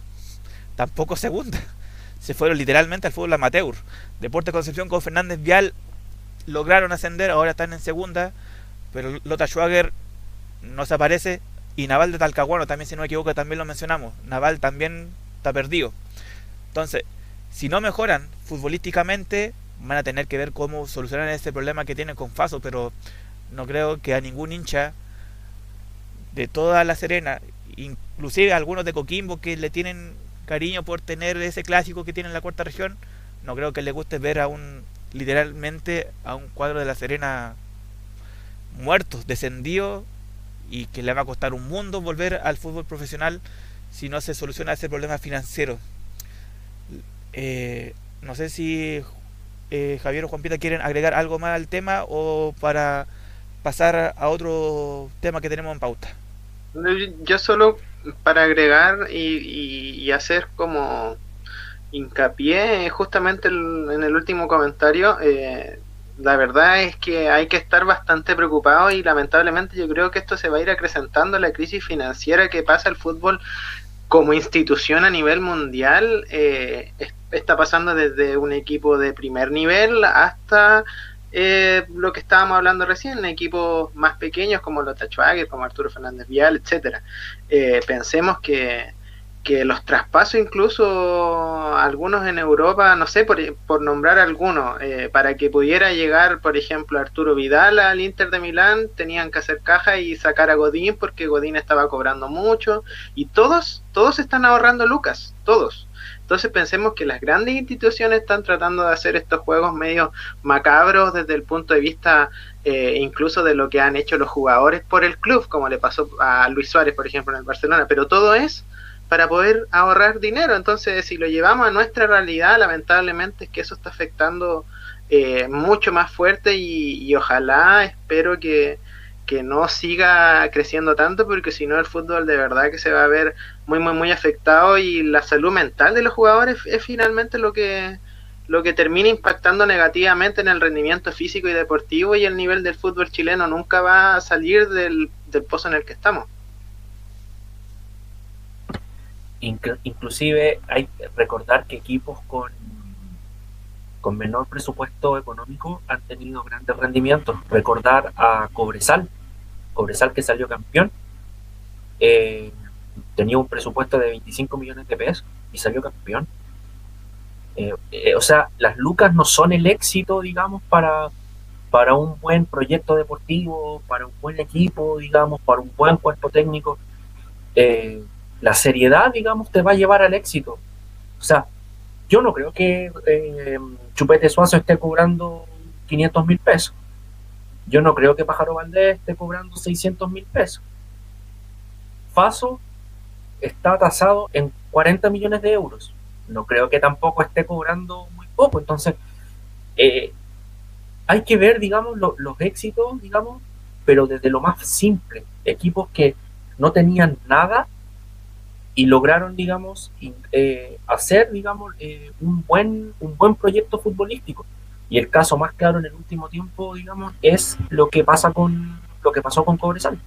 tampoco segunda, se fueron literalmente al fútbol amateur. Deporte Concepción con Fernández Vial lograron ascender, ahora están en segunda, pero Lota Schwager no se aparece y Naval de Talcahuano también si no me equivoco también lo mencionamos, Naval también está perdido. Entonces, si no mejoran futbolísticamente, van a tener que ver cómo solucionar ese problema que tienen con Faso, pero no creo que a ningún hincha de toda La Serena, inclusive algunos de Coquimbo que le tienen cariño por tener ese clásico que tiene en la cuarta región, no creo que le guste ver a un literalmente a un cuadro de La Serena muertos, descendido y que le va a costar un mundo volver al fútbol profesional si no se soluciona ese problema financiero. Eh, no sé si eh, Javier o Juan Pita quieren agregar algo más al tema o para pasar a otro tema que tenemos en pauta. Yo solo para agregar y, hacer como hincapié justamente en el último comentario, eh, la verdad es que hay que estar bastante preocupado y lamentablemente yo creo que esto se va a ir acrecentando la crisis financiera que pasa el fútbol como institución a nivel mundial. Eh, está pasando desde un equipo de primer nivel hasta eh, lo que estábamos hablando recién, equipos más pequeños como los Tachuague, como Arturo Fernández Vial, etcétera. Eh, pensemos que, que los traspasos, incluso algunos en Europa, no sé, por, nombrar algunos, eh, para que pudiera llegar, por ejemplo, Arturo Vidal al Inter de Milán, tenían que hacer caja y sacar a Godín porque Godín estaba cobrando mucho y todos, todos están ahorrando lucas, todos. Entonces pensemos que las grandes instituciones están tratando de hacer estos juegos medio macabros desde el punto de vista eh, incluso de lo que han hecho los jugadores por el club, como le pasó a Luis Suárez, por ejemplo, en el Barcelona, pero todo es para poder ahorrar dinero. Entonces, si lo llevamos a nuestra realidad, lamentablemente es que eso está afectando eh, mucho más fuerte y ojalá, espero que, que no siga creciendo tanto porque si no el fútbol de verdad que se va a ver muy muy muy afectado y la salud mental de los jugadores es finalmente lo que lo que termina impactando negativamente en el rendimiento físico y deportivo y el nivel del fútbol chileno nunca va a salir del, pozo en el que estamos. Inclusive hay recordar que equipos con, con menor presupuesto económico han tenido grandes rendimientos. Recordar a Cobresal, Cobresal que salió campeón, eh, tenía un presupuesto de 25 millones de pesos y salió campeón. Eh, eh, o sea, las lucas no son el éxito, digamos, para, para un buen proyecto deportivo, para un buen equipo, digamos, para un buen cuerpo técnico. La seriedad, digamos, te va a llevar al éxito. O sea, yo no creo que Chupete Suazo esté cobrando 500 mil pesos. Yo no creo que Pájaro Valdés esté cobrando 600 mil pesos. Faso está tasado en 40 millones de euros. No creo que tampoco esté cobrando muy poco. Entonces, eh, hay que ver, digamos, los éxitos, digamos, pero desde lo más simple. Equipos que no tenían nada y lograron, digamos, eh, hacer, digamos, eh, un, buen, un buen proyecto futbolístico. Y el caso más claro en el último tiempo, digamos, es lo que pasa con lo que pasó con Cobresal.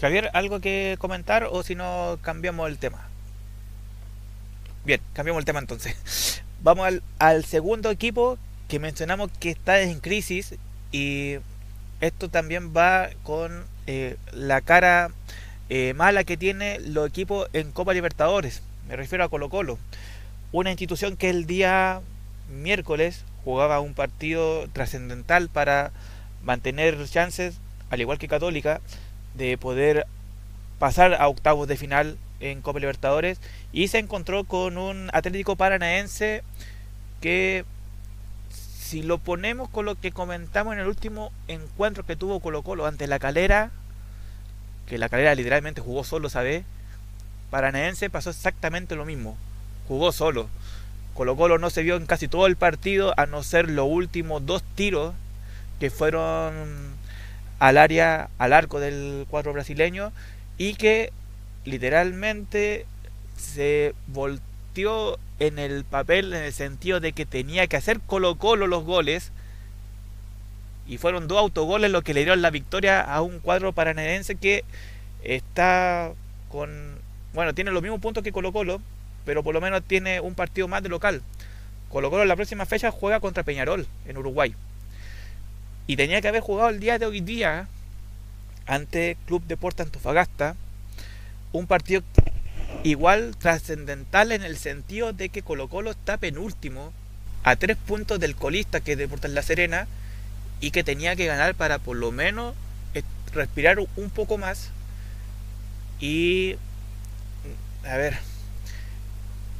Javier, ¿algo que comentar o si no cambiamos el tema? Bien, cambiamos el tema entonces. Vamos al, segundo equipo que mencionamos que está en crisis y esto también va con eh, la cara eh, mala que tiene los equipos en Copa Libertadores. Me refiero a Colo Colo una institución que el día miércoles jugaba un partido trascendental para mantener chances, al igual que Católica, de poder pasar a octavos de final en Copa Libertadores y se encontró con un Atlético Paranaense que si lo ponemos con lo que comentamos en el último encuentro que tuvo Colo Colo ante la Calera, que la Calera literalmente jugó solo, ¿sabe? Paranaense pasó exactamente lo mismo jugó solo. Colo Colo no se vio en casi todo el partido, a no ser los últimos dos tiros que fueron al área, al arco del cuadro brasileño, y que literalmente se partió en el papel en el sentido de que tenía que hacer Colo Colo los goles. Y fueron dos autogoles los que le dieron la victoria a un cuadro paranaense que está con... Bueno, tiene los mismos puntos que Colo Colo, pero por lo menos tiene un partido más de local. Colo Colo en la próxima fecha juega contra Peñarol en Uruguay. Y tenía que haber jugado el día de hoy día ante Club Deporte Antofagasta. Un partido igual trascendental en el sentido de que Colo Colo está penúltimo a tres puntos del colista que es Deportes La Serena y que tenía que ganar para por lo menos respirar un poco más. Y a ver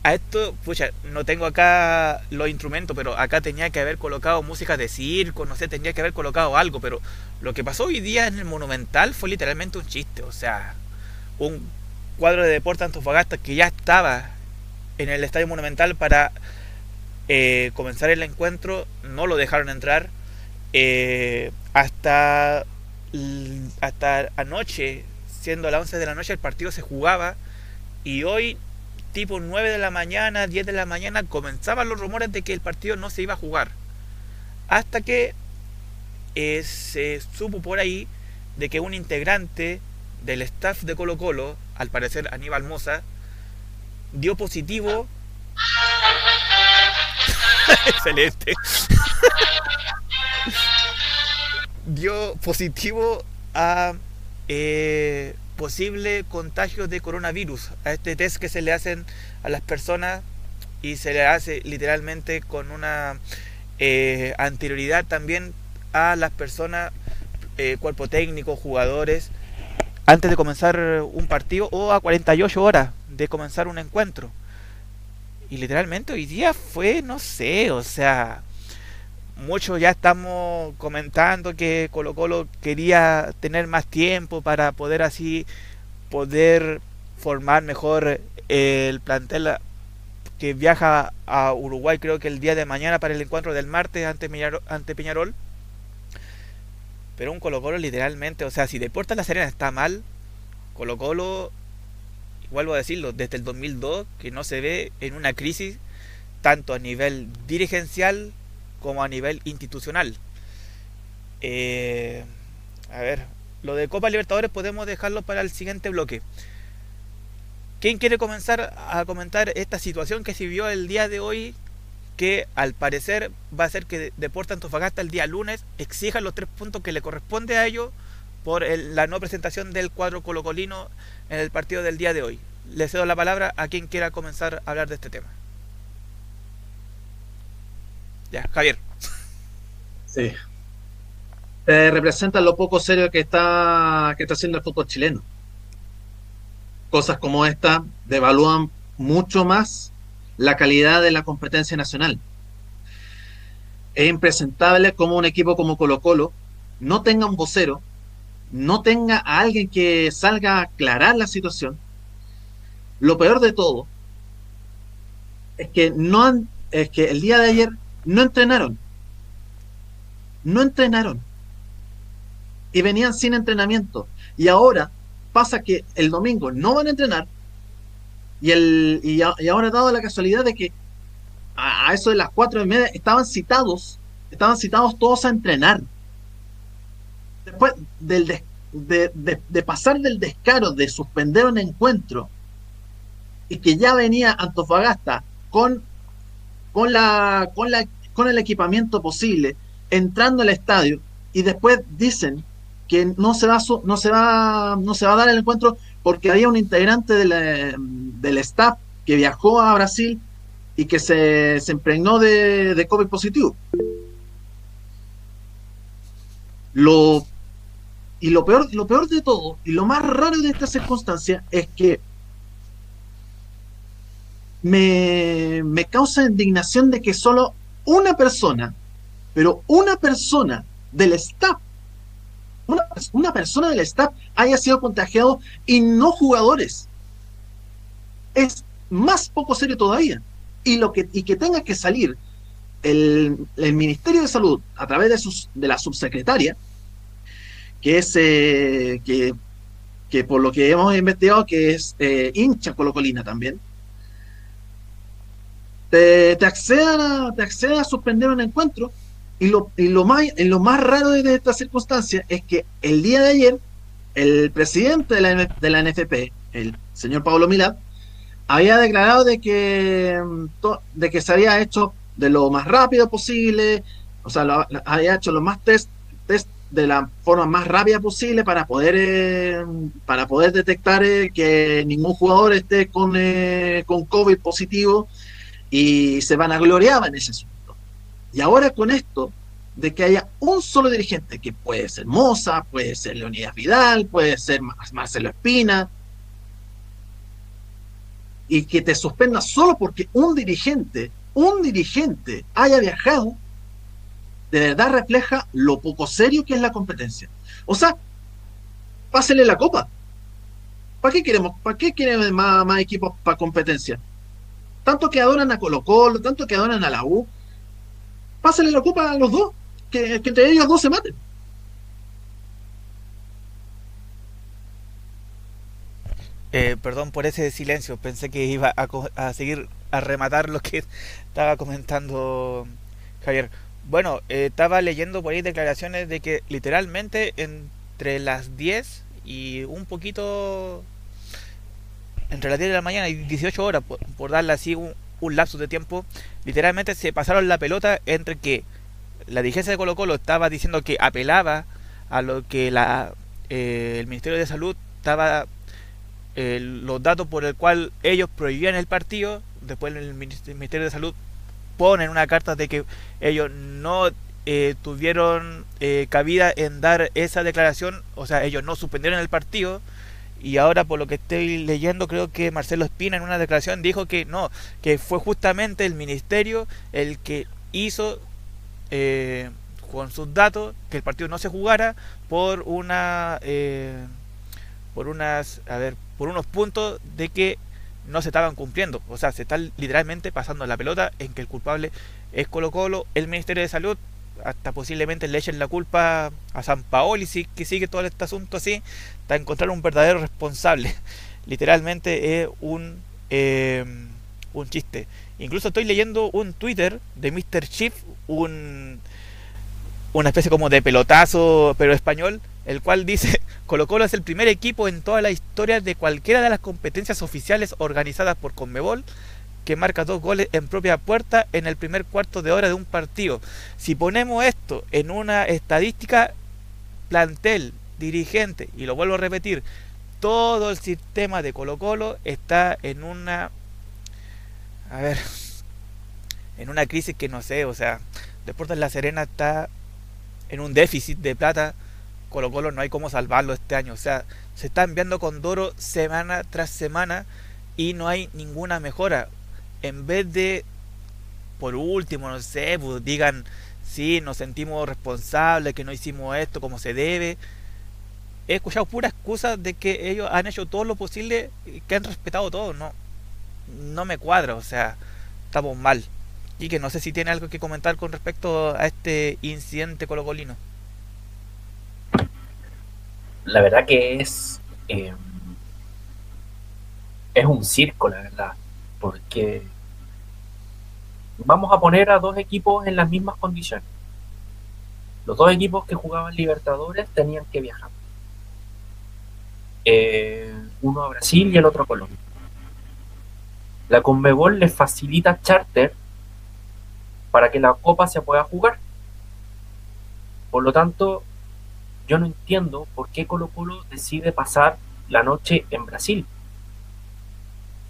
a esto, pucha, no tengo acá los instrumentos, pero acá tenía que haber colocado música de circo, no sé, tenía que haber colocado algo, pero lo que pasó hoy día en el Monumental fue literalmente un chiste, o sea, un cuadro de deporte Antofagasta que ya estaba en el Estadio Monumental para eh, comenzar el encuentro, no lo dejaron entrar, eh, hasta, hasta anoche, siendo a las 11 de la noche, el partido se jugaba y hoy tipo 9 de la mañana, 10 de la mañana, comenzaban los rumores de que el partido no se iba a jugar. Hasta que eh, se supo por ahí de que un integrante del staff de Colo Colo, al parecer Aníbal Moza, dio positivo. Excelente. dio positivo a eh, posible contagio de coronavirus, a este test que se le hacen a las personas y se le hace literalmente con una eh, anterioridad también a las personas, eh, cuerpo técnico, jugadores, antes de comenzar un partido o a 48 horas de comenzar un encuentro. Y literalmente hoy día fue, no sé, o sea, muchos ya estamos comentando que Colo Colo quería tener más tiempo para poder así poder formar mejor el plantel que viaja a Uruguay creo que el día de mañana para el encuentro del martes ante Peñarol. Pero un Colo Colo literalmente, o sea, si Deportes La Serena está mal, Colo Colo, vuelvo a decirlo, desde el 2002 que no se ve en una crisis tanto a nivel dirigencial como a nivel institucional. Eh, a ver, lo de Copa Libertadores podemos dejarlo para el siguiente bloque. ¿Quién quiere comenzar a comentar esta situación que se vio el día de hoy? Que al parecer va a ser que Deportes Antofagasta el día lunes exija los tres puntos que le corresponde a ellos por la no presentación del cuadro colocolino en el partido del día de hoy. Le cedo la palabra a quien quiera comenzar a hablar de este tema. Ya, Javier. Sí. Eh, representa lo poco serio que está, que está haciendo el fútbol chileno. Cosas como esta devalúan mucho más la calidad de la competencia nacional. Es impresentable como un equipo como Colo Colo no tenga un vocero, no tenga a alguien que salga a aclarar la situación. Lo peor de todo es que no han, es que el día de ayer no entrenaron. No entrenaron. Y venían sin entrenamiento. Y ahora pasa que el domingo no van a entrenar. Y, el, y, ahora dado la casualidad de que a, eso de las cuatro y media estaban citados, estaban citados todos a entrenar. Después del de, de, pasar del descaro de suspender un encuentro y que ya venía Antofagasta con, con, la, con la con el equipamiento posible, entrando al estadio y después dicen que no se va, no se va, no se va a dar el encuentro porque había un integrante del staff que viajó a Brasil y que se, se impregnó de, de, COVID positivo. Lo, y lo peor, lo peor de todo, y lo más raro de esta circunstancia, es que me, me causa indignación de que solo una persona, pero una persona del staff, una, persona del staff haya sido contagiado y no jugadores. Es más poco serio todavía. Y, lo que, y que tenga que salir el, Ministerio de Salud a través de, sus, de la subsecretaria, que es eh, que, que, por lo que hemos investigado que es eh, hincha colocolina también, te, te, a, te a suspender un encuentro y lo, y lo, más, lo más raro de esta circunstancia es que el día de ayer el presidente de la, de la NFP, el señor Pablo Milán, había declarado de que, mm, de que se había hecho de lo más rápido posible, o sea, lo, había hecho los más test, de la forma más rápida posible para poder eh, para poder detectar eh, que ningún jugador esté con, eh, con COVID positivo y se van a gloriar en ese asunto. Y ahora con esto, de que haya un solo dirigente, que puede ser Moza, puede ser Leonidas Vidal, puede ser Marcelo Espina, y que te suspenda solo porque un dirigente, un dirigente haya viajado, de verdad refleja lo poco serio que es la competencia. O sea, pásele la copa. ¿Para qué queremos? ¿Para qué quieren más, más equipos para competencia? Tanto que adoran a Colo Colo, tanto que adoran a la U. Pásale la copa a los dos que, entre ellos dos se maten. Eh, perdón por ese silencio, pensé que iba a, a, seguir a rematar lo que estaba comentando Javier. Bueno, eh, estaba leyendo por ahí declaraciones de que literalmente entre las 10 y un poquito, entre las 10 de la mañana y 18 horas, por, por darle así un, un lapso de tiempo, literalmente se pasaron la pelota entre que la dirigencia de Colo Colo estaba diciendo que apelaba a lo que la, eh, el Ministerio de Salud estaba eh, los datos por el cual ellos prohibían el partido, después el Ministerio de Salud pone una carta de que ellos no eh, tuvieron eh, cabida en dar esa declaración, o sea, ellos no suspendieron el partido. Y ahora por lo que estoy leyendo creo que Marcelo Espina en una declaración dijo que no, que fue justamente el ministerio el que hizo eh, con sus datos que el partido no se jugara por una eh, por unas a ver por unos puntos de que no se estaban cumpliendo. O sea se está literalmente pasando la pelota en que el culpable es Colo Colo el Ministerio de Salud hasta posiblemente le echen la culpa a San Paoli si que sigue todo este asunto así para encontrar un verdadero responsable literalmente es un eh, un chiste incluso estoy leyendo un Twitter de Mr. Chief un, una especie como de pelotazo, pero español, el cual dice, Colo Colo es el primer equipo en toda la historia de cualquiera de las competencias oficiales organizadas por Conmebol que marca dos goles en propia puerta en el primer cuarto de hora de un partido. Si ponemos esto en una estadística, plantel, dirigente, y lo vuelvo a repetir, todo el sistema de Colo Colo está en una... A ver, en una crisis que no sé, o sea, Deportes La Serena está en un déficit de plata, Colo Colo no hay cómo salvarlo este año, o sea, se está enviando con Doro semana tras semana y no hay ninguna mejora. En vez de, por último, no sé, pues digan, sí, nos sentimos responsables, que no hicimos esto como se debe. He escuchado pura excusa de que ellos han hecho todo lo posible, que han respetado todo, no, no me cuadra, o sea, estamos mal. Y que no sé si tiene algo que comentar con respecto a este incidente colocolino. La verdad que es. Eh, es un circo, la verdad. Porque vamos a poner a dos equipos en las mismas condiciones. Los dos equipos que jugaban Libertadores tenían que viajar. Eh, uno a Brasil y el otro a Colombia. La Conmebol les facilita charter para que la copa se pueda jugar. Por lo tanto, yo no entiendo por qué Colo Colo decide pasar la noche en Brasil.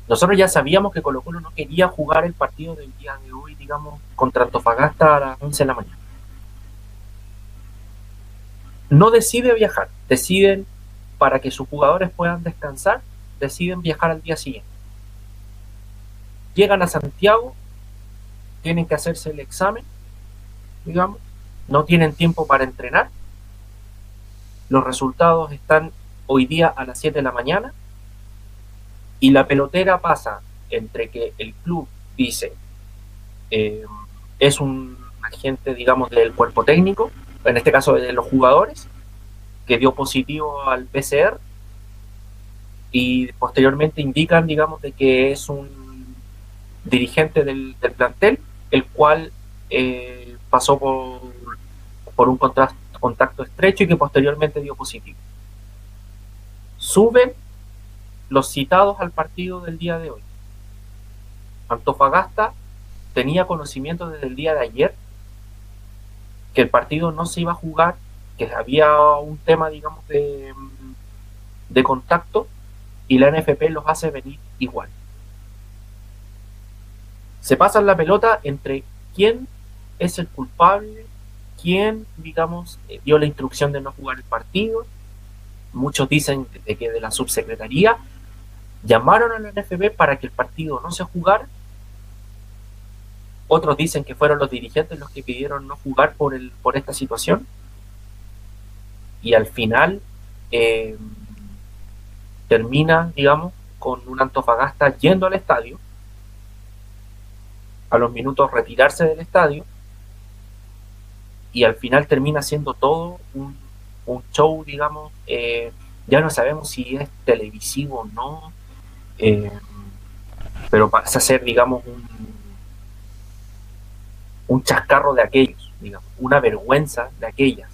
Nosotros ya sabíamos que Colo Colo no quería jugar el partido del día de hoy, digamos, contra Antofagasta a las 11 de la mañana. No decide viajar, deciden para que sus jugadores puedan descansar, deciden viajar al día siguiente. Llegan a Santiago tienen que hacerse el examen, digamos, no tienen tiempo para entrenar. Los resultados están hoy día a las 7 de la mañana y la pelotera pasa entre que el club dice eh, es un agente, digamos, del cuerpo técnico, en este caso de los jugadores, que dio positivo al PCR y posteriormente indican, digamos, de que es un dirigente del, plantel, el cual eh, pasó por, por un contacto estrecho y que posteriormente dio positivo. Suben los citados al partido del día de hoy. Antofagasta tenía conocimiento desde el día de ayer que el partido no se iba a jugar, que había un tema, digamos, de, de contacto y la NFP los hace venir igual. Se pasan la pelota entre quién es el culpable, quién, digamos, eh, dio la instrucción de no jugar el partido. Muchos dicen de que de la subsecretaría llamaron a la NFP para que el partido no se jugara otros dicen que fueron los dirigentes los que pidieron no jugar por, el, por esta situación. Y al final eh, termina, digamos, con un Antofagasta yendo al estadio. A los minutos retirarse del estadio. Y al final termina siendo todo un, show, digamos. Eh, ya no sabemos si es televisivo o no. Eh, pero pasa a ser, digamos, un, un chascarro de aquellos, digamos, una vergüenza de aquellas.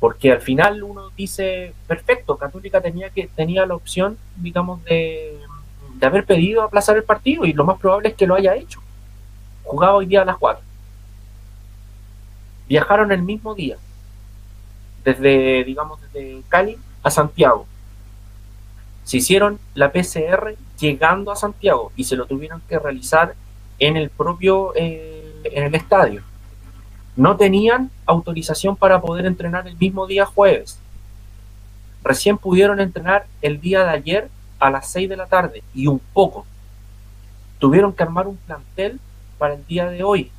Porque al final uno dice, perfecto, Católica tenía, que, tenía la opción, digamos, de, de haber pedido aplazar el partido y lo más probable es que lo haya hecho. Jugaba hoy día a las 4. Viajaron el mismo día, desde, digamos, desde Cali a Santiago. Se hicieron la PCR llegando a Santiago y se lo tuvieron que realizar en el propio... Eh, en el estadio. No tenían autorización para poder entrenar el mismo día jueves. Recién pudieron entrenar el día de ayer a las 6 de la tarde y un poco. Tuvieron que armar un plantel para el día de hoy.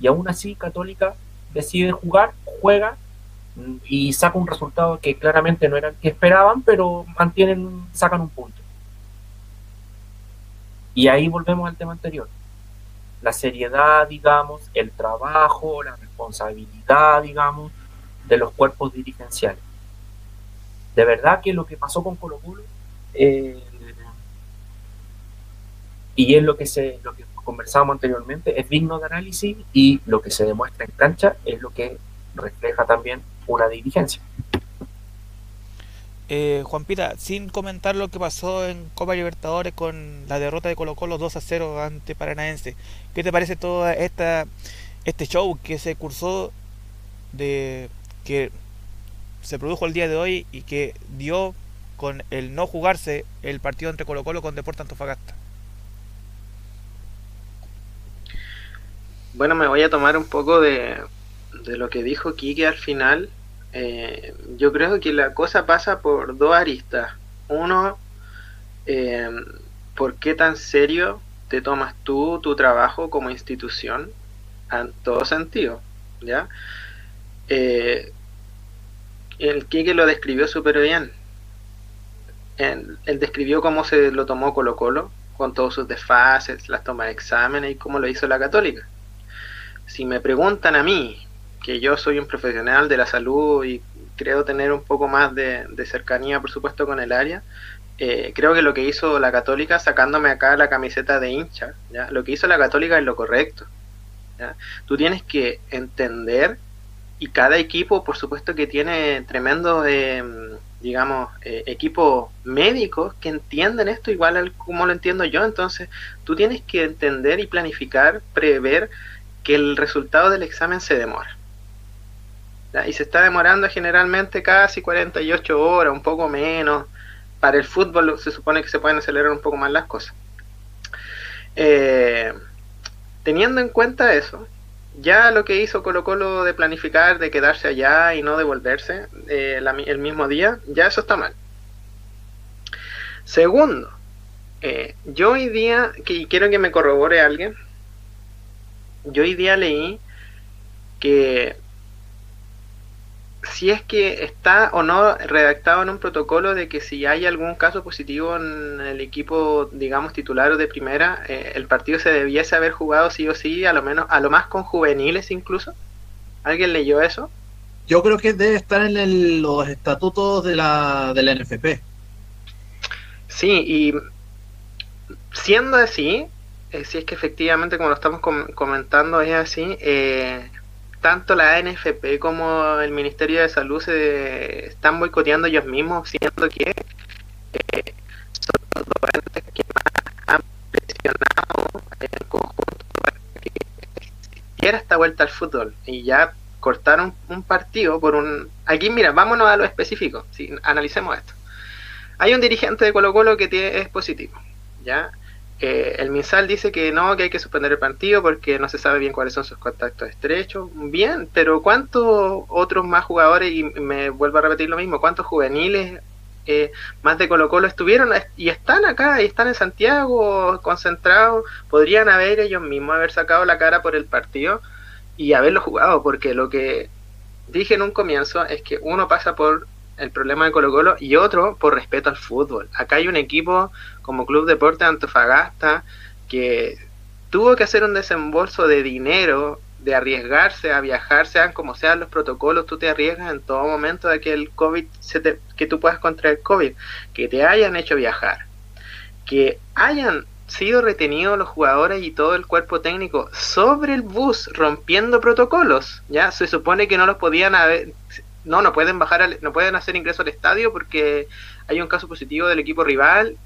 Y aún así Católica decide jugar, juega y saca un resultado que claramente no era el que esperaban, pero mantienen, sacan un punto. Y ahí volvemos al tema anterior la seriedad, digamos, el trabajo, la responsabilidad, digamos, de los cuerpos dirigenciales. De verdad que lo que pasó con Colo Colo, eh, y es lo que, se, lo que conversábamos anteriormente, es digno de análisis y lo que se demuestra en cancha es lo que refleja también una dirigencia. Eh, Juan Pita, sin comentar lo que pasó en Copa Libertadores con la derrota de Colo Colo 2 a 0 ante Paranaense, ¿qué te parece todo esta, este show que se cursó de que se produjo el día de hoy y que dio con el no jugarse el partido entre Colo Colo con Deportes Antofagasta? Bueno, me voy a tomar un poco de, de lo que dijo Kike al final eh, yo creo que la cosa pasa por dos aristas. Uno, eh, ¿por qué tan serio te tomas tú tu trabajo como institución? En todo sentido, ¿ya? Eh, el Kike lo describió súper bien. Él, él, describió cómo se lo tomó Colo Colo, con todos sus desfases, las tomas de exámenes y cómo lo hizo la Católica. Si me preguntan a mí, que yo soy un profesional de la salud y creo tener un poco más de, cercanía, por supuesto, con el área, eh, creo que lo que hizo la Católica, sacándome acá la camiseta de hincha, lo que hizo la Católica es lo correcto. Tú tienes que entender, y cada equipo, por supuesto, que tiene tremendos, eh, digamos, eh, equipos médicos que entienden esto igual como lo entiendo yo, entonces tú tienes que entender y planificar, prever que el resultado del examen se demora. Y se está demorando generalmente casi 48 horas, un poco menos. Para el fútbol se supone que se pueden acelerar un poco más las cosas. Eh, teniendo en cuenta eso, ya lo que hizo Colo Colo de planificar, de quedarse allá y no devolverse eh, el mismo día, ya eso está mal. Segundo, eh, yo hoy día, que quiero que me corrobore alguien, yo hoy día leí que si es que está o no redactado en un protocolo de que si hay algún caso positivo en el equipo, digamos, titular o de primera, eh, el partido se debiese haber jugado sí o sí, a lo menos, a lo más con juveniles incluso. ¿Alguien leyó eso? Yo creo que debe estar en los estatutos de la, de la NFP. Sí, y siendo así, eh, si es que efectivamente, como lo estamos comentando, es así, eh, tanto la NFP como el Ministerio de Salud se están boicoteando ellos mismos, siendo que eh, son los docentes que más han presionado en conjunto para que existiera esta vuelta al fútbol y ya cortaron un partido por un... Aquí, mira, vámonos a lo específico, si analicemos esto. Hay un dirigente de Colo Colo que tiene, es positivo, ¿ya? El MinSal dice que no, que hay que suspender el partido porque no se sabe bien cuáles son sus contactos estrechos. Bien, pero ¿cuántos otros más jugadores, y me vuelvo a repetir lo mismo, cuántos juveniles eh, más de Colo Colo estuvieron y están acá, y están en Santiago concentrados? Podrían haber ellos mismos haber sacado la cara por el partido y haberlo jugado, porque lo que dije en un comienzo es que uno pasa por el problema de Colo Colo y otro por respeto al fútbol. Acá hay un equipo como Club Deporte Antofagasta que tuvo que hacer un desembolso de dinero, de arriesgarse a viajar, sean como sean los protocolos, tú te arriesgas en todo momento de que el COVID, se te, que tú puedas contraer COVID, que te hayan hecho viajar, que hayan sido retenidos los jugadores y todo el cuerpo técnico sobre el bus rompiendo protocolos, ya se supone que no los podían haber, no, no pueden bajar, no pueden hacer ingreso al estadio porque hay un caso positivo del equipo rival.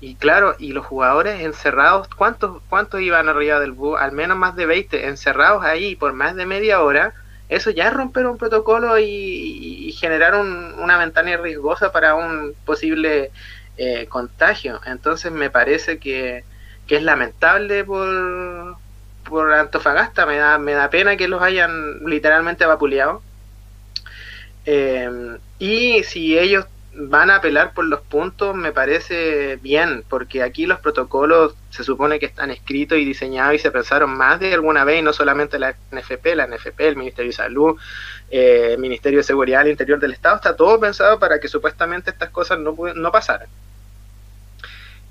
Y claro, y los jugadores encerrados, ¿cuántos, cuántos iban arriba del bus? Al menos más de 20, encerrados ahí por más de media hora. Eso ya es romper un protocolo y, generar una ventana riesgosa para un posible eh, contagio. Entonces me parece que, que es lamentable por, por Antofagasta. Me da, me da pena que los hayan literalmente vapuleado eh, y si ellos van a apelar por los puntos, me parece bien, porque aquí los protocolos se supone que están escritos y diseñados y se pensaron más de alguna vez, y no solamente la NFP, la NFP, el Ministerio de Salud, eh, el Ministerio de Seguridad del Interior del Estado, está todo pensado para que supuestamente estas cosas no, no pasaran.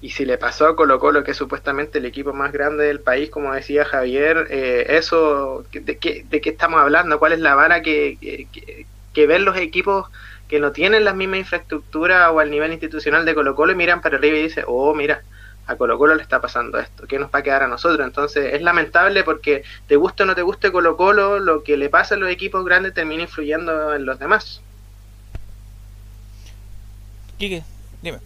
Y si le pasó a Colo Colo, que es supuestamente el equipo más grande del país, como decía Javier, eh, eso, ¿de qué, ¿de qué estamos hablando? ¿Cuál es la vara que, que ver los equipos que no tienen la misma infraestructura o al nivel institucional de Colo Colo y miran para arriba y dicen, oh, mira, a Colo Colo le está pasando esto, ¿qué nos va a quedar a nosotros? Entonces es lamentable porque te guste o no te guste Colo Colo, lo que le pasa a los equipos grandes termina influyendo en los demás. Quique, dime.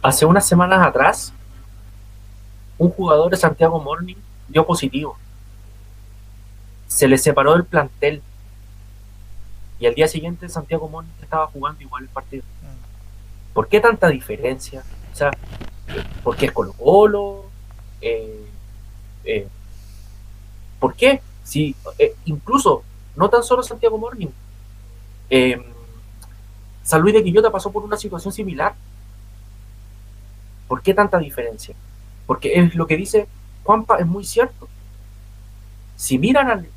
Hace unas semanas atrás, un jugador de Santiago Morning dio positivo se le separó del plantel. Y al día siguiente Santiago Moni estaba jugando igual el partido. ¿Por qué tanta diferencia? O sea, ¿por qué es Colo Colo? Eh, eh, ¿Por qué? Si, eh, incluso, no tan solo Santiago Morning, San Luis de Quillota pasó por una situación similar. ¿Por qué tanta diferencia? Porque es lo que dice Juanpa, es muy cierto. Si miran al,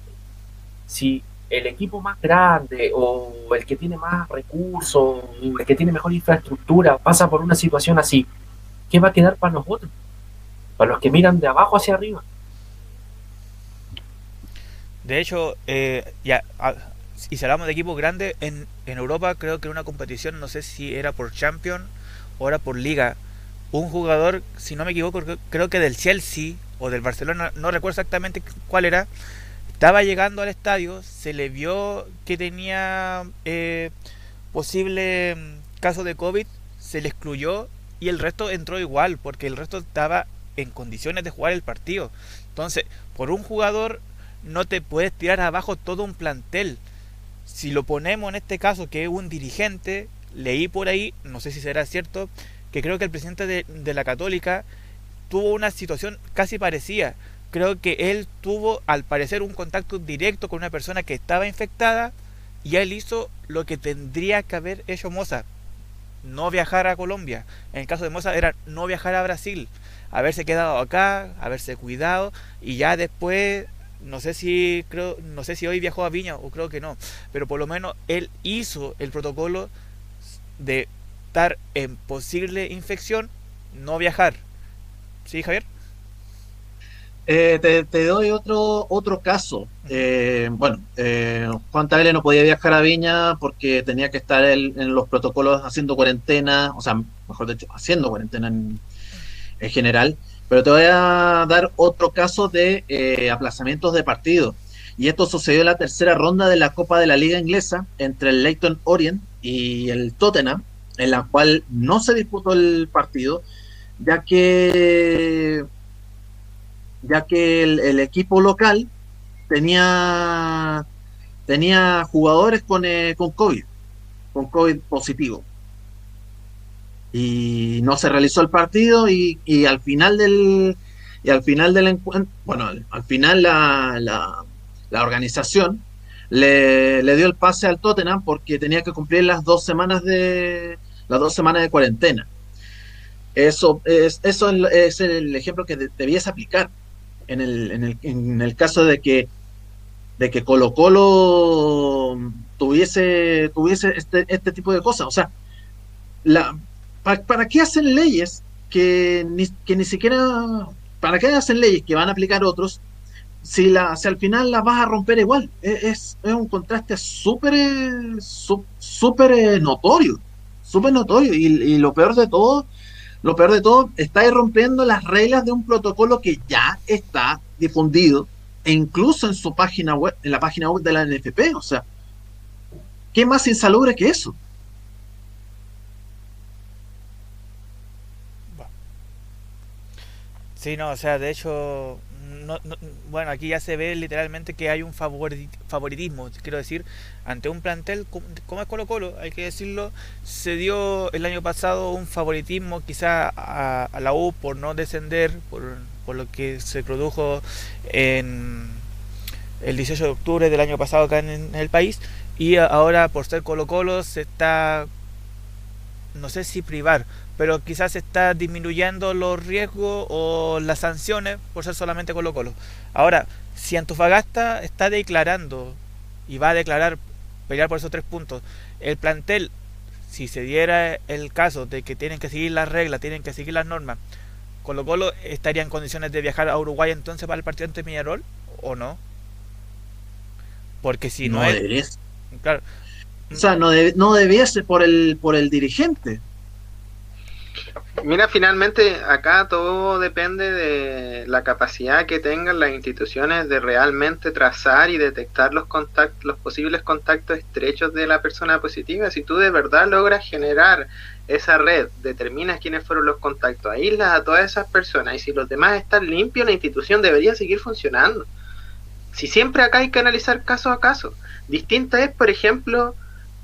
si el equipo más grande o el que tiene más recursos, el que tiene mejor infraestructura pasa por una situación así, ¿qué va a quedar para nosotros? Para los que miran de abajo hacia arriba. De hecho, eh, ya, y si hablamos de equipos grandes, en, en Europa creo que una competición, no sé si era por Champions o era por Liga, un jugador, si no me equivoco, creo que del Chelsea o del Barcelona, no recuerdo exactamente cuál era, estaba llegando al estadio, se le vio que tenía eh, posible mm, caso de COVID, se le excluyó y el resto entró igual, porque el resto estaba en condiciones de jugar el partido. Entonces, por un jugador no te puedes tirar abajo todo un plantel. Si lo ponemos en este caso, que es un dirigente, leí por ahí, no sé si será cierto, que creo que el presidente de, de la Católica tuvo una situación casi parecida creo que él tuvo al parecer un contacto directo con una persona que estaba infectada y él hizo lo que tendría que haber hecho Moza, no viajar a Colombia. En el caso de Moza era no viajar a Brasil, haberse quedado acá, haberse cuidado y ya después no sé si creo no sé si hoy viajó a Viña o creo que no, pero por lo menos él hizo el protocolo de estar en posible infección, no viajar. ¿Sí, Javier? Eh, te, doy otro otro caso. Eh, bueno, eh, Juan Tagle no podía viajar a Viña porque tenía que estar en los protocolos haciendo cuarentena, o sea, mejor dicho, haciendo cuarentena en, en general, pero te voy a dar otro caso de eh, aplazamientos de partido. Y esto sucedió en la tercera ronda de la Copa de la Liga Inglesa entre el Leighton Orient y el Tottenham, en la cual no se disputó el partido, ya que, ya que el, equipo local tenía, tenía jugadores con, eh, con COVID, con COVID positivo y no se realizó el partido y, y al final del y al final del encuentro, bueno, al, final la, la, organización le, le, dio el pase al Tottenham porque tenía que cumplir las dos semanas de las dos semanas de cuarentena. Eso es, eso es el ejemplo que debiese aplicar en el, en el, en el caso de que de que Colo Colo tuviese, tuviese este, este tipo de cosas. O sea, la, ¿para, qué hacen leyes que ni, que ni siquiera, para qué hacen leyes que van a aplicar otros si, la, si al final las vas a romper igual? Es, es un contraste súper súper notorio, súper notorio. Y, y, lo peor de todo, lo peor de todo, está rompiendo las reglas de un protocolo que ya está difundido e incluso en su página web, en la página web de la NFP. O sea, ¿qué más insalubre que eso? Sí, no, o sea, de hecho, bueno, aquí ya se ve literalmente que hay un favoritismo, quiero decir, ante un plantel como es Colo Colo, hay que decirlo, se dio el año pasado un favoritismo quizá a, la U por no descender, por, por, lo que se produjo en el 18 de octubre del año pasado acá en el país, y ahora por ser Colo Colo se está, no sé si privar, pero quizás está disminuyendo los riesgos o las sanciones por ser solamente Colo Colo. Ahora, si Antofagasta está declarando y va a declarar pelear por esos tres puntos, el plantel, si se diera el caso de que tienen que seguir las reglas, tienen que seguir las normas, Colo Colo estaría en condiciones de viajar a Uruguay entonces para el partido ante Peñarol o no? Porque si no, no es... Claro. O sea, no, no debiese por el, por el dirigente Mira, finalmente acá todo depende de la capacidad que tengan las instituciones de realmente trazar y detectar los contactos, los posibles contactos estrechos de la persona positiva. Si tú de verdad logras generar esa red, determinas quiénes fueron los contactos, aíslas a todas esas personas y si los demás están limpios, la institución debería seguir funcionando. Si siempre acá hay que analizar caso a caso. Distinta es, por ejemplo,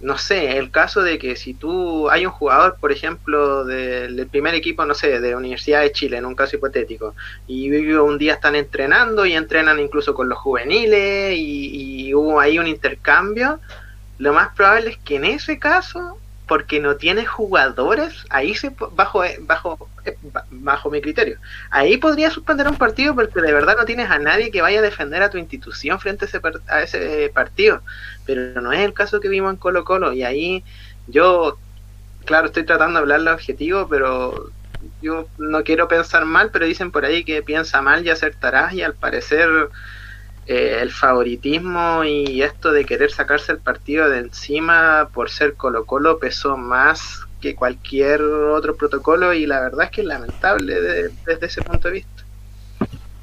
no sé, el caso de que si tú hay un jugador, por ejemplo, del, primer equipo, no sé, de Universidad de Chile, en un caso hipotético, y un día están entrenando y entrenan incluso con los juveniles y, y hubo ahí un intercambio, lo más probable es que en ese caso porque no tiene jugadores, ahí se bajo eh, bajo eh, bajo mi criterio. Ahí podría suspender un partido porque de verdad no tienes a nadie que vaya a defender a tu institución frente a ese, a ese partido. Pero no es el caso que vimos en Colo Colo y ahí yo claro, estoy tratando de hablarle objetivo, pero yo no quiero pensar mal, pero dicen por ahí que piensa mal y acertarás y al parecer eh, el favoritismo y esto de querer sacarse el partido de encima por ser Colo Colo pesó más que cualquier otro protocolo y la verdad es que es lamentable desde ese punto de vista.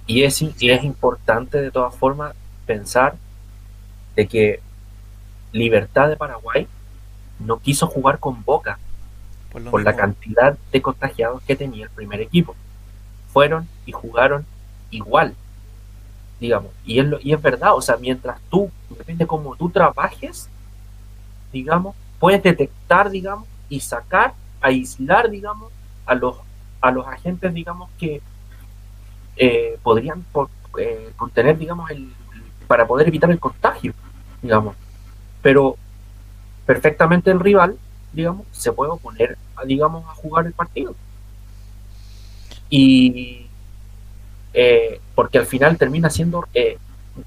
Y es, y es importante de todas formas pensar de que Libertad de Paraguay no quiso jugar con Boca por la cantidad de contagiados que tenía el primer equipo. Fueron y jugaron igual digamos. Y es, y es verdad, o sea, mientras tú, depende cómo tú trabajes, digamos, puedes detectar, digamos, y sacar, aislar, digamos, a los, a los agentes, digamos, que eh, podrían eh, contener, digamos, el, para poder evitar el contagio, digamos. Pero perfectamente el rival, digamos, se puede oponer, digamos, a jugar el partido. Y, eh, porque al final termina siendo eh,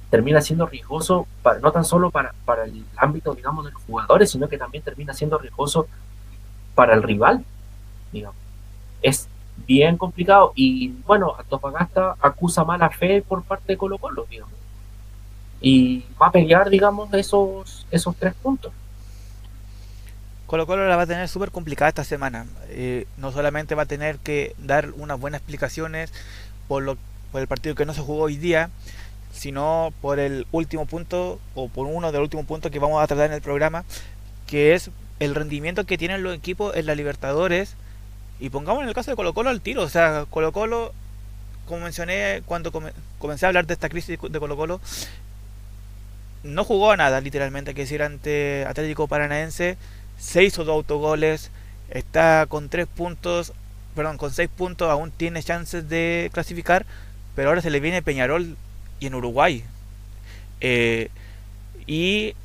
termina siendo riesgoso para, no tan solo para, para el ámbito digamos de los jugadores sino que también termina siendo riesgoso para el rival digamos. Es bien complicado y bueno Antofagasta acusa mala fe por parte de Colo Colo digamos. Y va a pelear digamos esos esos tres puntos. Colo Colo la va a tener súper complicada esta semana. Eh, no solamente va a tener que dar unas buenas explicaciones por, lo, por el partido que no se jugó hoy día, sino por el último punto o por uno de los últimos puntos que vamos a tratar en el programa, que es el rendimiento que tienen los equipos en la Libertadores. Y pongamos en el caso de Colo Colo al tiro, o sea, Colo Colo, como mencioné cuando comencé a hablar de esta crisis de Colo Colo, no jugó nada, literalmente, que decir, ante Atlético Paranaense, se hizo dos autogoles, está con tres puntos, perdón, con seis puntos, aún tiene chances de clasificar, pero ahora se le viene Peñarol y en Uruguay. Eh, y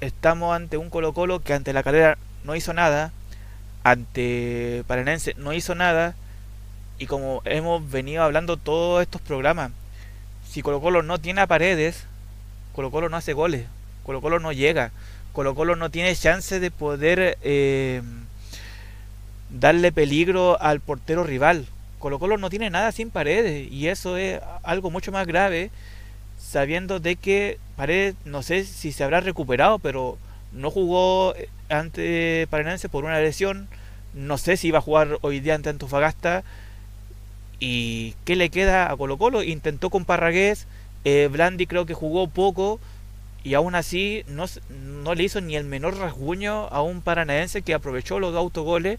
estamos ante un Colo Colo que ante la carrera no hizo nada, ante Paranense no hizo nada, y como hemos venido hablando todos estos programas, si Colo Colo no tiene a paredes, Colo Colo no hace goles, Colo Colo no llega, Colo Colo no tiene chance de poder eh, darle peligro al portero rival. Colo Colo no tiene nada sin paredes y eso es algo mucho más grave sabiendo de que Paredes, no sé si se habrá recuperado, pero no jugó eh, ante Paranense por una lesión. No sé si iba a jugar hoy día ante Antofagasta. ¿Y qué le queda a Colo Colo? Intentó con Parragués. Eh, Blandi creo que jugó poco. Y aún así no, no le hizo ni el menor rasguño a un paranaense que aprovechó los autogoles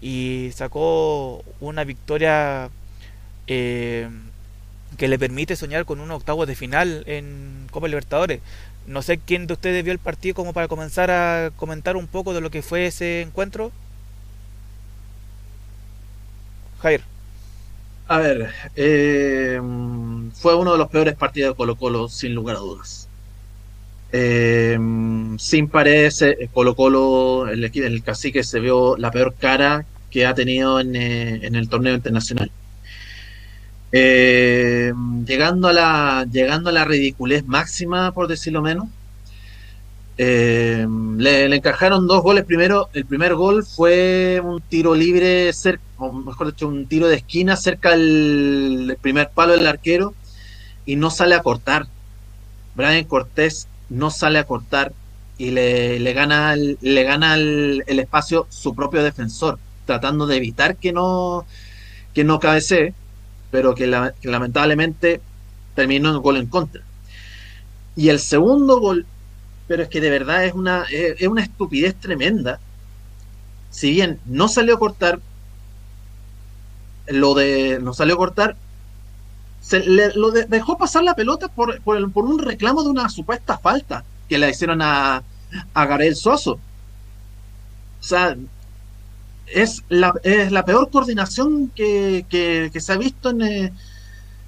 y sacó una victoria eh, que le permite soñar con un octavo de final en Copa Libertadores. No sé quién de ustedes vio el partido como para comenzar a comentar un poco de lo que fue ese encuentro. Jair. A ver, eh, fue uno de los peores partidos de Colo Colo, sin lugar a dudas. Eh, sin paredes, eh, Colo Colo, el, el cacique se vio la peor cara que ha tenido en, en el torneo internacional. Eh, llegando, a la, llegando a la ridiculez máxima, por decirlo menos. Eh, le, encajaron dos goles primero. El primer gol fue un tiro libre, o mejor dicho, un tiro de esquina cerca del primer palo del arquero y no sale a cortar. Brian Cortés no sale a cortar y le, le gana, el, le gana el, espacio su propio defensor, tratando de evitar que no, que no cabecee pero que, lamentablemente terminó en gol en contra. Y el segundo gol, pero es que de verdad es una, es, una estupidez tremenda. Si bien no salió a cortar, lo de no salió a cortar, se lo dejó pasar la pelota por, por, un reclamo de una supuesta falta que le hicieron a, a Garel Soso. O sea, es la, es la peor coordinación que, que, se ha visto en, eh,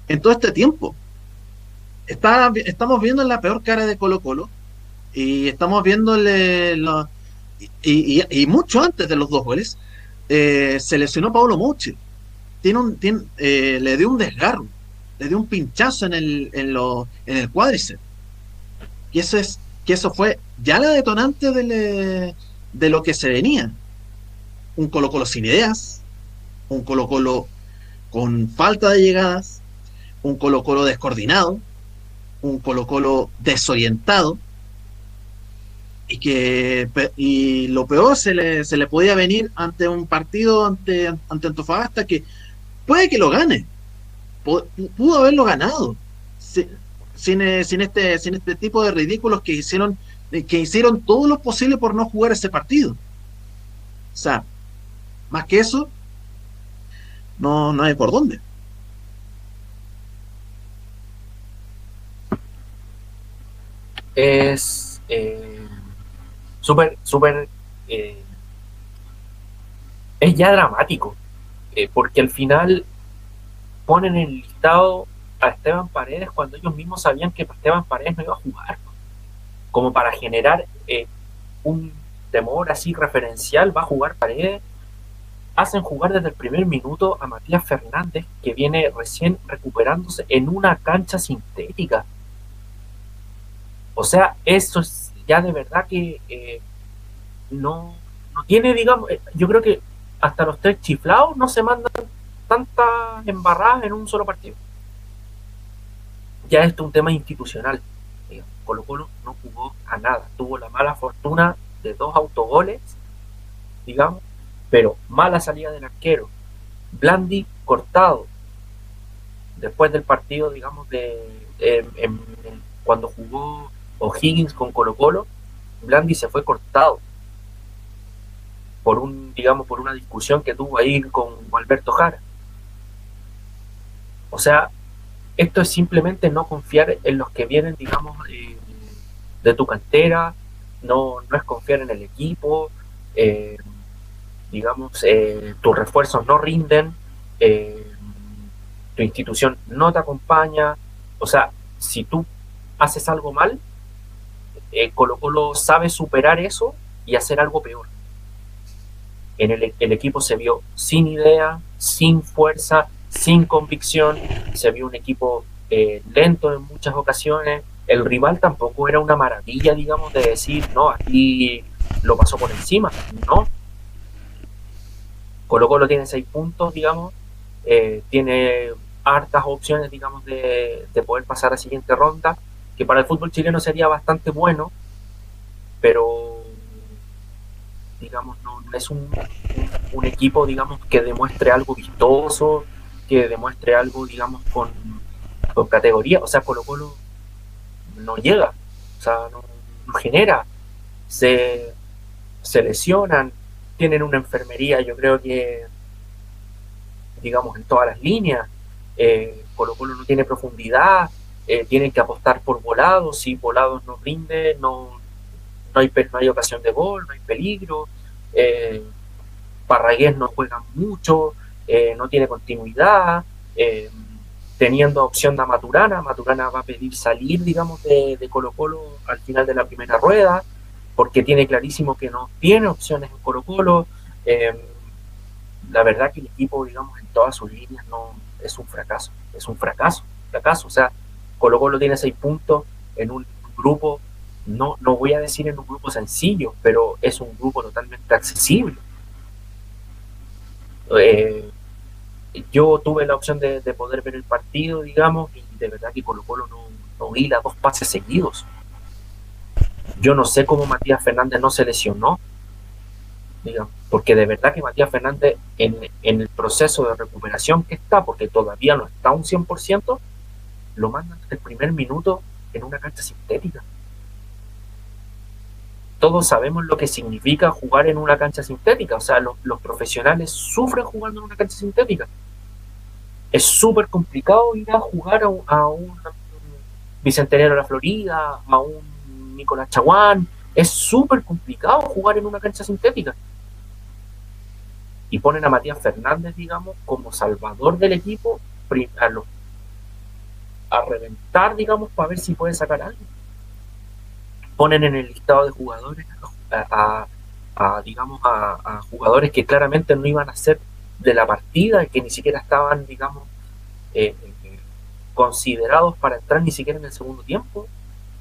en todo este tiempo. Está, estamos viendo la peor cara de Colo Colo y estamos viéndole y, y, mucho antes de los dos goles eh, se lesionó Pablo Moche tiene un tiene, eh, le dio un desgarro le dio un pinchazo en el en, lo, en el cuádriceps. Y eso es que eso fue ya la detonante de, de lo que se venía. Un Colo Colo sin ideas, un Colo Colo con falta de llegadas, un Colo Colo descoordinado, un Colo Colo desorientado, y que y lo peor se le, se le podía venir ante un partido ante, ante Antofagasta que puede que lo gane, pudo, haberlo ganado sin, eh, sin, este, sin este tipo de ridículos que hicieron que hicieron todo lo posible por no jugar ese partido. O sea, más que eso, no, no hay por dónde. Es eh, súper, súper... Eh, es ya dramático, eh, porque al final ponen el listado a Esteban Paredes cuando ellos mismos sabían que Esteban Paredes no iba a jugar. Como para generar un temor así referencial, va a jugar Paredes hacen jugar desde el primer minuto a Matías Fernández, que viene recién recuperándose en una cancha sintética. O sea, eso es ya de verdad que eh, no, no tiene, digamos, eh, yo creo que hasta los tres chiflados no se mandan tantas embarradas en un solo partido. Ya esto es un tema institucional. Colo Colo no jugó a nada. Tuvo la mala fortuna de dos autogoles digamos, pero mala salida del arquero. Blandi cortado. Después del partido, digamos, de cuando jugó O'Higgins con Colo Colo, Blandi se fue cortado por un, digamos, por una discusión que tuvo ahí con Alberto Jara. O sea, esto es simplemente no confiar en los que vienen, digamos, eh, de tu cantera, no, no es confiar en el equipo, eh, digamos, eh, tus refuerzos no rinden, tu institución no te acompaña, o sea, si tú haces algo mal, Colo Colo sabe superar eso y hacer algo peor. En el, el equipo se vio sin idea, sin fuerza, sin convicción, se vio un equipo eh, lento en muchas ocasiones, el rival tampoco era una maravilla, digamos, de decir, no, aquí lo pasó por encima, no. Colo Colo tiene seis puntos, digamos, eh, tiene hartas opciones, digamos, de, poder pasar a la siguiente ronda, que para el fútbol chileno sería bastante bueno, pero digamos, no, es un, un, equipo, digamos, que demuestre algo vistoso, que demuestre algo, digamos, con, con categoría. O sea, Colo Colo no llega, o sea, no, genera, se, se lesionan, tienen una enfermería, yo creo que, digamos, en todas las líneas. Eh, Colo Colo no tiene profundidad, eh, tienen que apostar por volados, si volados no rinde, no, no, hay, no hay ocasión de gol, no hay peligro. Eh, Parragués no juega mucho, eh, no tiene continuidad, eh, teniendo opción de Maturana, Maturana va a pedir salir, digamos, de, Colo Colo al final de la primera rueda, porque tiene clarísimo que no tiene opciones en Colo Colo. Eh, la verdad que el equipo, digamos, en todas sus líneas no es un fracaso, es un fracaso, fracaso. O sea, Colo Colo tiene seis puntos en un grupo, no, no voy a decir en un grupo sencillo, pero es un grupo totalmente accesible. Yo tuve la opción de, poder ver el partido, digamos, y de verdad que Colo Colo no, no hila dos pases seguidos. Yo no sé cómo Matías Fernández no se lesionó, digamos, porque de verdad que Matías Fernández en, en el proceso de recuperación que está, porque todavía no está un 100%, lo mandan el primer minuto en una cancha sintética. Todos sabemos lo que significa jugar en una cancha sintética, o sea, los, profesionales sufren jugando en una cancha sintética es súper complicado ir a jugar a un, Bicentenario de la Florida, a un Nicolás Chaguán. Es súper complicado jugar en una cancha sintética. Y ponen a Matías Fernández, digamos, como salvador del equipo a, a reventar, digamos, para ver si puede sacar algo. Ponen en el listado de jugadores a, digamos, a, jugadores que claramente no iban a ser de la partida, que ni siquiera estaban, digamos, eh, considerados para entrar ni siquiera en el segundo tiempo.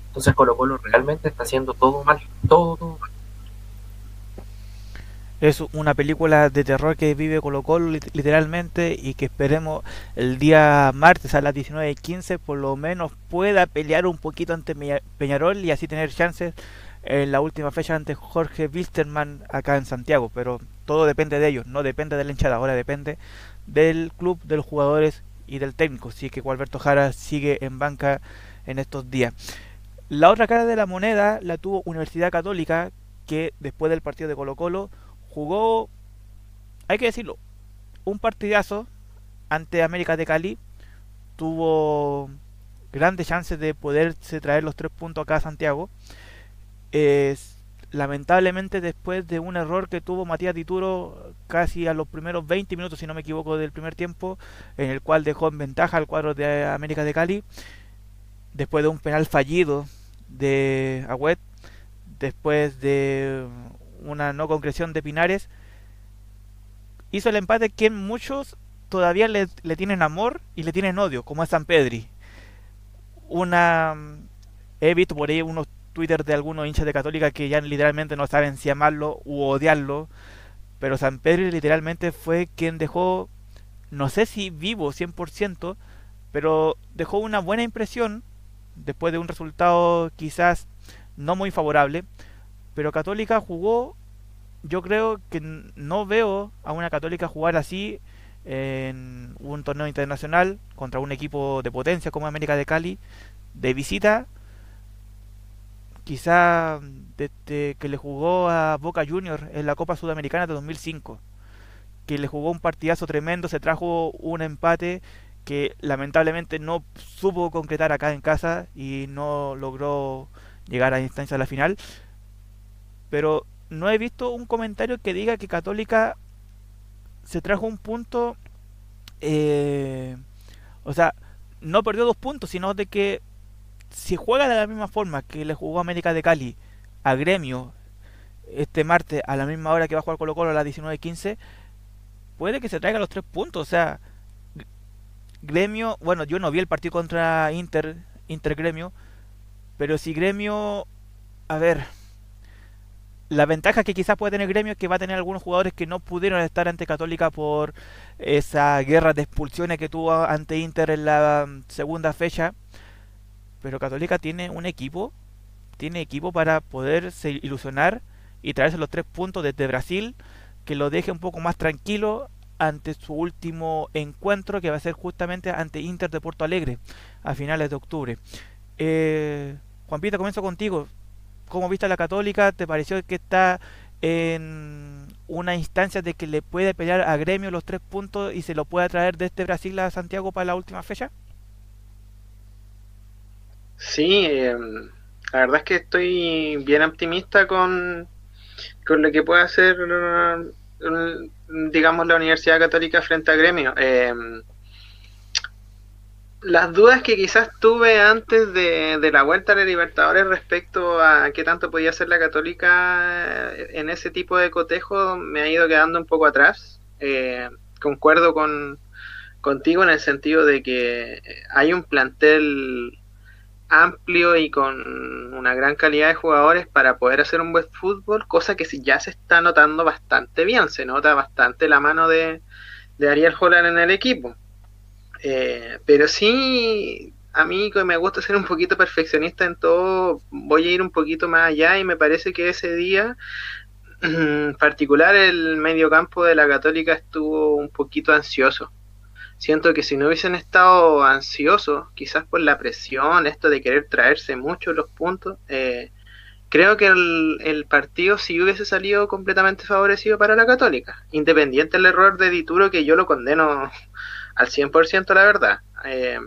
Entonces Colo Colo realmente está haciendo todo mal, todo, todo mal. Es una película de terror que vive Colo Colo literalmente y que esperemos el día martes a las 19.15 por lo menos pueda pelear un poquito ante Peñarol y así tener chances en la última fecha ante Jorge Wilstermann acá en Santiago. Pero todo depende de ellos, no depende de la hinchada, ahora depende del club, de los jugadores y del técnico, es que Gualberto Jara sigue en banca en estos días. La otra cara de la moneda la tuvo Universidad Católica, que después del partido de Colo Colo jugó, hay que decirlo, un partidazo ante América de Cali, tuvo grandes chances de poderse traer los tres puntos acá a Santiago. Es, lamentablemente después de un error que tuvo Matías Dituro casi a los primeros 20 minutos, si no me equivoco, del primer tiempo, en el cual dejó en ventaja al cuadro de América de Cali, después de un penal fallido de Agüet, después de una no concreción de Pinares, hizo el empate que muchos todavía le, tienen amor y le tienen odio, como es San Pedri. Una he visto por ahí unos Twitter de algunos hinchas de Católica que ya literalmente no saben si amarlo u odiarlo. Pero San Pedro literalmente fue quien dejó, no sé si vivo 100%, pero dejó una buena impresión después de un resultado quizás no muy favorable. Pero Católica jugó yo creo que no veo a una católica jugar así en un torneo internacional contra un equipo de potencia como América de Cali de visita. Quizá desde que le jugó a Boca Juniors en la Copa Sudamericana de 2005 que le jugó un partidazo tremendo se trajo un empate que lamentablemente no supo concretar acá en casa y no logró llegar a instancia de la final pero no he visto un comentario que diga que Católica se trajo un punto, eh, o sea, no perdió dos puntos, sino de que si juega de la misma forma que le jugó América de Cali a Gremio este martes a la misma hora que va a jugar Colo Colo a las 19.15, puede que se traiga los tres puntos. O sea, Gremio, bueno, yo no vi el partido contra Inter, Inter Gremio, pero si Gremio, a ver, la ventaja que quizás puede tener Gremio es que va a tener algunos jugadores que no pudieron estar ante Católica por esa guerra de expulsiones que tuvo ante Inter en la mm, segunda fecha. Pero Católica tiene un equipo, tiene equipo para poderse ilusionar y traerse los tres puntos desde Brasil, que lo deje un poco más tranquilo ante su último encuentro, que va a ser justamente ante Inter de Porto Alegre a finales de octubre. Eh, Juan Pita, comienzo contigo ¿Cómo viste a la Católica? ¿Te pareció que está en una instancia de que le puede pelear a Gremio los tres puntos y se lo pueda traer desde Brasil a Santiago para la última fecha? Sí, em, la verdad es que estoy bien optimista con, con lo que puede hacer, digamos, la Universidad Católica frente a Gremio. Eh, las dudas que quizás tuve antes de, la vuelta a la Libertadores respecto a qué tanto podía ser la Católica eh, en ese tipo de cotejo me ha ido quedando un poco atrás. Eh, concuerdo con, contigo en el sentido de que hay un plantel amplio y con una gran calidad de jugadores para poder hacer un buen fútbol, cosa que ya se está notando bastante bien, se nota bastante la mano de, de Ariel Holland en el equipo. Eh, pero sí, a mí que me gusta ser un poquito perfeccionista en todo, voy a ir un poquito más allá y me parece que ese día en particular el medio campo de la católica estuvo un poquito ansioso. Siento que si no hubiesen estado ansiosos, quizás por la presión, esto de querer traerse mucho los puntos, eh, creo que el, el, partido sí hubiese salido completamente favorecido para la católica, independiente del error de Dituro que yo lo condeno al 100% la verdad. Eh,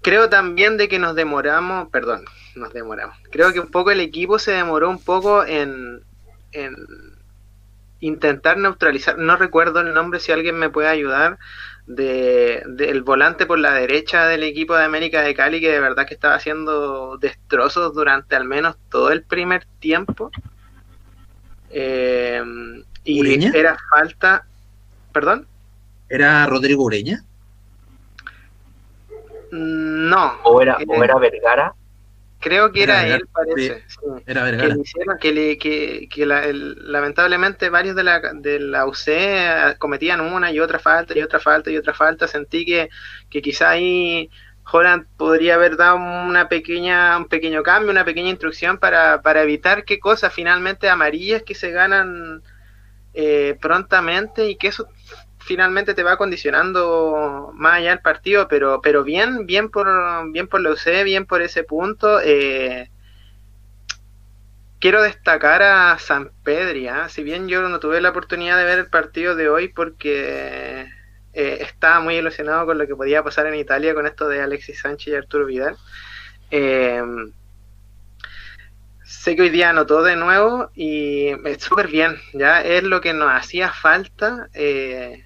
creo también de que nos demoramos, perdón, nos demoramos. Creo que un poco el equipo se demoró un poco en, en intentar neutralizar, no recuerdo el nombre si alguien me puede ayudar, de, del volante por la derecha del equipo de América de Cali que de verdad que estaba haciendo destrozos durante al menos todo el primer tiempo. Eh, y era falta, perdón. ¿Era Rodrigo Ureña? No. ¿O era, o era Vergara? Creo que era, él, parece. Era Vergara. Que, le, que, que la, lamentablemente varios de la, de la UC cometían una y otra falta y otra falta y otra falta. Sentí que, que quizá ahí Holland podría haber dado una pequeña, un pequeño cambio, una pequeña instrucción para, para evitar que cosas finalmente amarillas que se ganan eh, prontamente y que eso finalmente te va condicionando más allá del partido, pero, pero bien, bien por, bien por la UC, bien por ese punto. Eh, quiero destacar a San Pedri, ¿ah? si bien yo no tuve la oportunidad de ver el partido de hoy porque eh, estaba muy ilusionado con lo que podía pasar en Italia con esto de Alexis Sánchez y Arturo Vidal. Eh, sé que hoy día anotó de nuevo y es súper bien, ya es lo que nos hacía falta. Eh,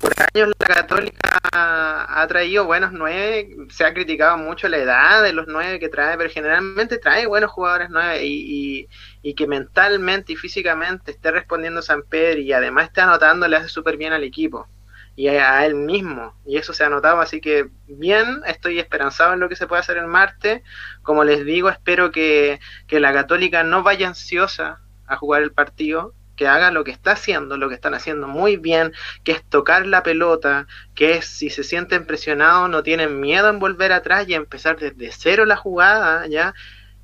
por años la Católica ha traído buenos nueve, se ha criticado mucho la edad de los nueve que trae, pero generalmente trae buenos jugadores nueve y, y, que mentalmente y físicamente esté respondiendo San Pedro y además esté anotando le hace súper bien al equipo y a, él mismo. Y eso se ha notado, así que bien, estoy esperanzado en lo que se puede hacer el martes, como les digo, espero que, que la Católica no vaya ansiosa a jugar el partido, que haga lo que está haciendo, lo que están haciendo muy bien, que es tocar la pelota, que es si se sienten presionados no tienen miedo en volver atrás y empezar desde cero la jugada, ¿ya?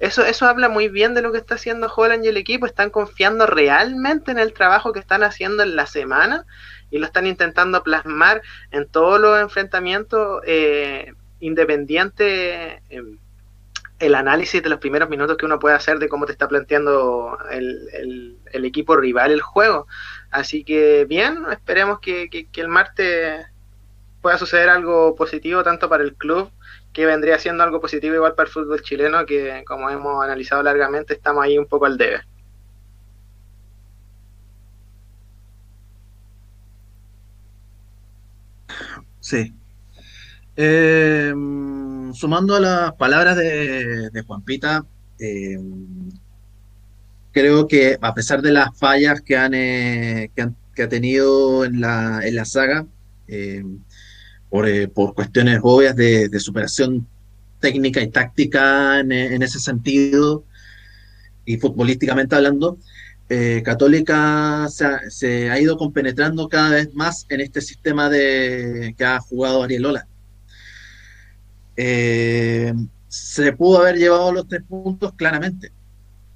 eso, eso habla muy bien de lo que está haciendo Holland y el equipo. Están confiando realmente en el trabajo que están haciendo en la semana y lo están intentando plasmar en todos los enfrentamientos eh, independientes. Em, el análisis de los primeros minutos que uno puede hacer de cómo te está planteando el, el, equipo rival el juego. Así que bien, esperemos que, que, el martes pueda suceder algo positivo tanto para el club, que vendría siendo algo positivo igual para el fútbol chileno, que como hemos analizado largamente, estamos ahí un poco al debe. Sí. Eh, sumando a las palabras de, Juan Pita, eh, creo que a pesar de las fallas que, han, eh, ha tenido en la, saga, eh, por, por, cuestiones obvias de, superación técnica y táctica en, ese sentido, y futbolísticamente hablando, Católica se ha, se ha, ido compenetrando cada vez más en este sistema de, que ha jugado Arielola. Eh, se pudo haber llevado los tres puntos claramente,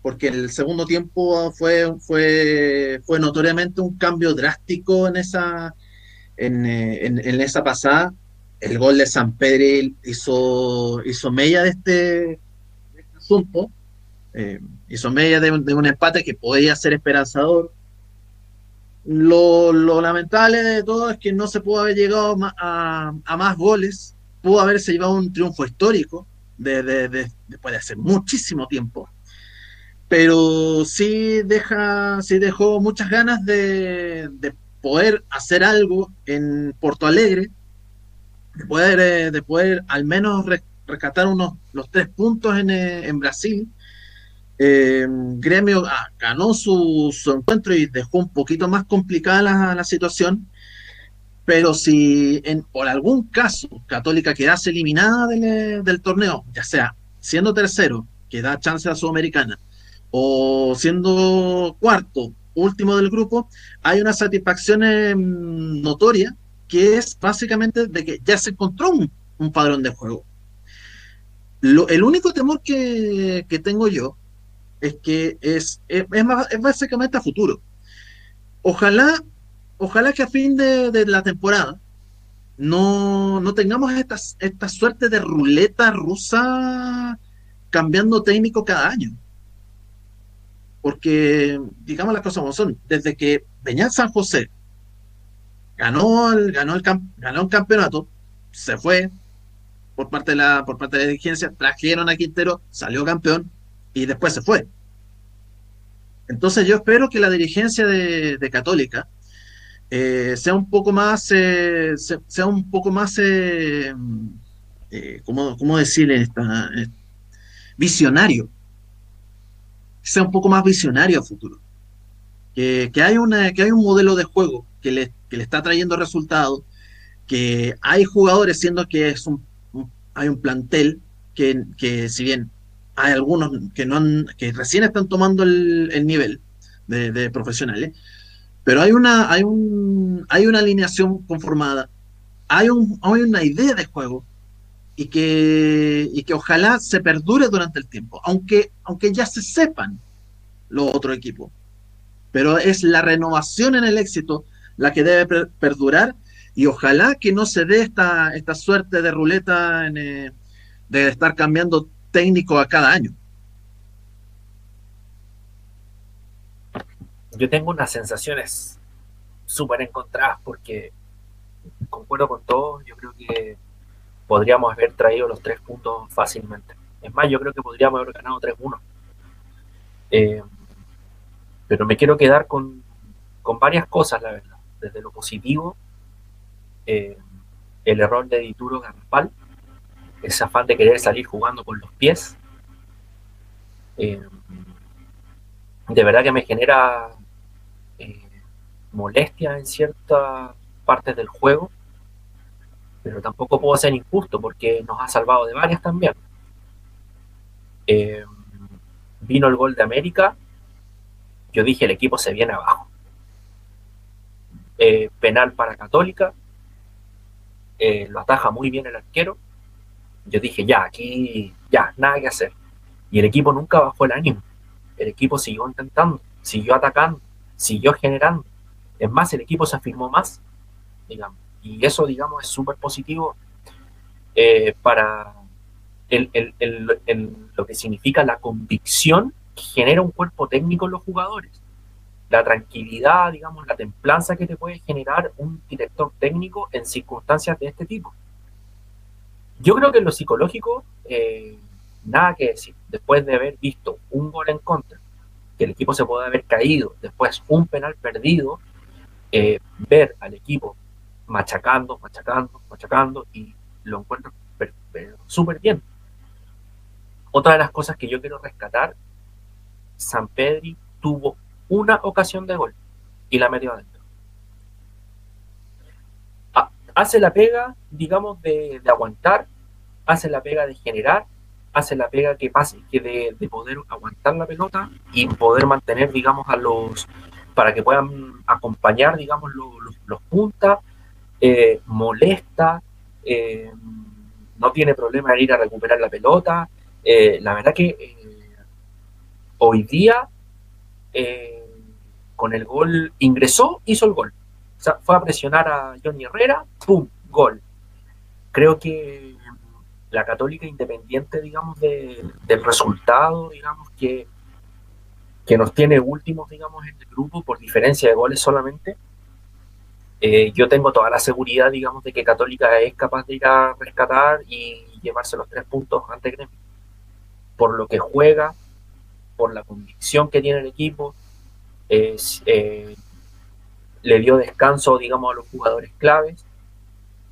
porque el segundo tiempo fue, fue, fue notoriamente un cambio drástico en esa, en, en, esa pasada. El gol de San Pedro hizo, hizo mella de este, asunto, eh, hizo mella de, un empate que podía ser esperanzador. Lo, lo, lamentable de todo es que no se pudo haber llegado a, a más goles pudo haberse llevado un triunfo histórico de, después de hace muchísimo tiempo. Pero sí, deja, sí dejó muchas ganas de, poder hacer algo en Porto Alegre, de poder, eh, de poder al menos rescatar unos, los tres puntos en, eh, Brasil. Eh, Gremio ah, ganó su, encuentro y dejó un poquito más complicada la, la situación pero si en, por algún caso Católica quedase eliminada del, del, torneo, ya sea siendo tercero, que da chance a Sudamericana, o siendo cuarto, último del grupo, hay una satisfacción em, notoria que es básicamente de que ya se encontró un, un padrón de juego. El único temor que, tengo yo es que es, es básicamente a futuro. Ojalá ojalá que a fin de, la temporada no, no tengamos esta, esta suerte de ruleta rusa cambiando técnico cada año. Porque, digamos las cosas como son, desde que Peñal San José ganó el, ganó el, ganó el campeonato, se fue por parte de la, por parte de la dirigencia, trajeron a Quintero, salió campeón y después se fue. Entonces yo espero que la dirigencia de, de Católica eh, sea un poco más, eh, sea un poco más, eh, eh ¿cómo, ¿cómo, decirle? Esta, visionario. Sea un poco más visionario a futuro. Que, que, hay una, que hay un modelo de juego que le, que le está trayendo resultados, que hay jugadores, siendo que es un, hay un plantel que, que, si bien hay algunos que no han, que recién están tomando el, el nivel de profesionales, pero hay una, hay un, hay una alineación conformada, hay, un, hay una idea de juego y que, y que ojalá se perdure durante el tiempo, aunque, aunque ya se sepan los otros equipos. Pero es la renovación en el éxito la que debe perdurar y ojalá que no se dé esta, esta suerte de ruleta eh, de estar cambiando técnico a cada año. Yo tengo unas sensaciones súper encontradas porque concuerdo con todo, yo creo que podríamos haber traído los tres puntos fácilmente. Es más, yo creo que podríamos haber ganado 3-1. Eh, pero me quiero quedar con, varias cosas, la verdad. Desde lo positivo, eh, el error de Dituro Garrapal, ese afán de querer salir jugando con los pies. Eh, de verdad que me genera molestia en ciertas partes del juego, pero tampoco puedo ser injusto porque nos ha salvado de varias también. Eh, vino el gol de América, yo dije el equipo se viene abajo. Eh, penal para Católica, eh, lo ataja muy bien el arquero. Yo dije ya, aquí ya, nada que hacer. Y el equipo nunca bajó el ánimo. El equipo siguió intentando, siguió atacando, siguió generando. Es más, el equipo se afirmó más, digamos. Y eso, digamos, es súper positivo eh, para lo que significa la convicción que genera un cuerpo técnico en los jugadores. La tranquilidad, digamos, la templanza que te puede generar un director técnico en circunstancias de este tipo. Yo creo que en lo psicológico, eh, nada que decir. Después de haber visto un gol en contra, que el equipo se puede haber caído, después un penal perdido, eh, ver al equipo machacando, machacando, machacando y lo encuentro súper bien. Otra de las cosas que yo quiero rescatar, San Pedri tuvo una ocasión de gol y la metió adentro. Hace la pega, digamos, de, aguantar, hace la pega de generar, hace la pega que pase, que de, poder aguantar la pelota y poder mantener, digamos, a los, para que puedan acompañar, digamos, los, puntas, eh, molesta, eh, no tiene problema en ir a recuperar la pelota. Eh, la verdad que hoy día con el gol ingresó, hizo el gol. O sea, fue a presionar a Johnny Herrera, ¡pum! Gol. Creo que la Católica, independiente, digamos, del resultado, digamos, que, que nos tiene últimos, digamos, en el grupo por diferencia de goles solamente, eh, yo tengo toda la seguridad, digamos, de que Católica es capaz de ir a rescatar y llevarse los tres puntos ante Gremio. Por lo que juega, por la convicción que tiene el equipo, eh, le dio descanso, digamos, a los jugadores claves,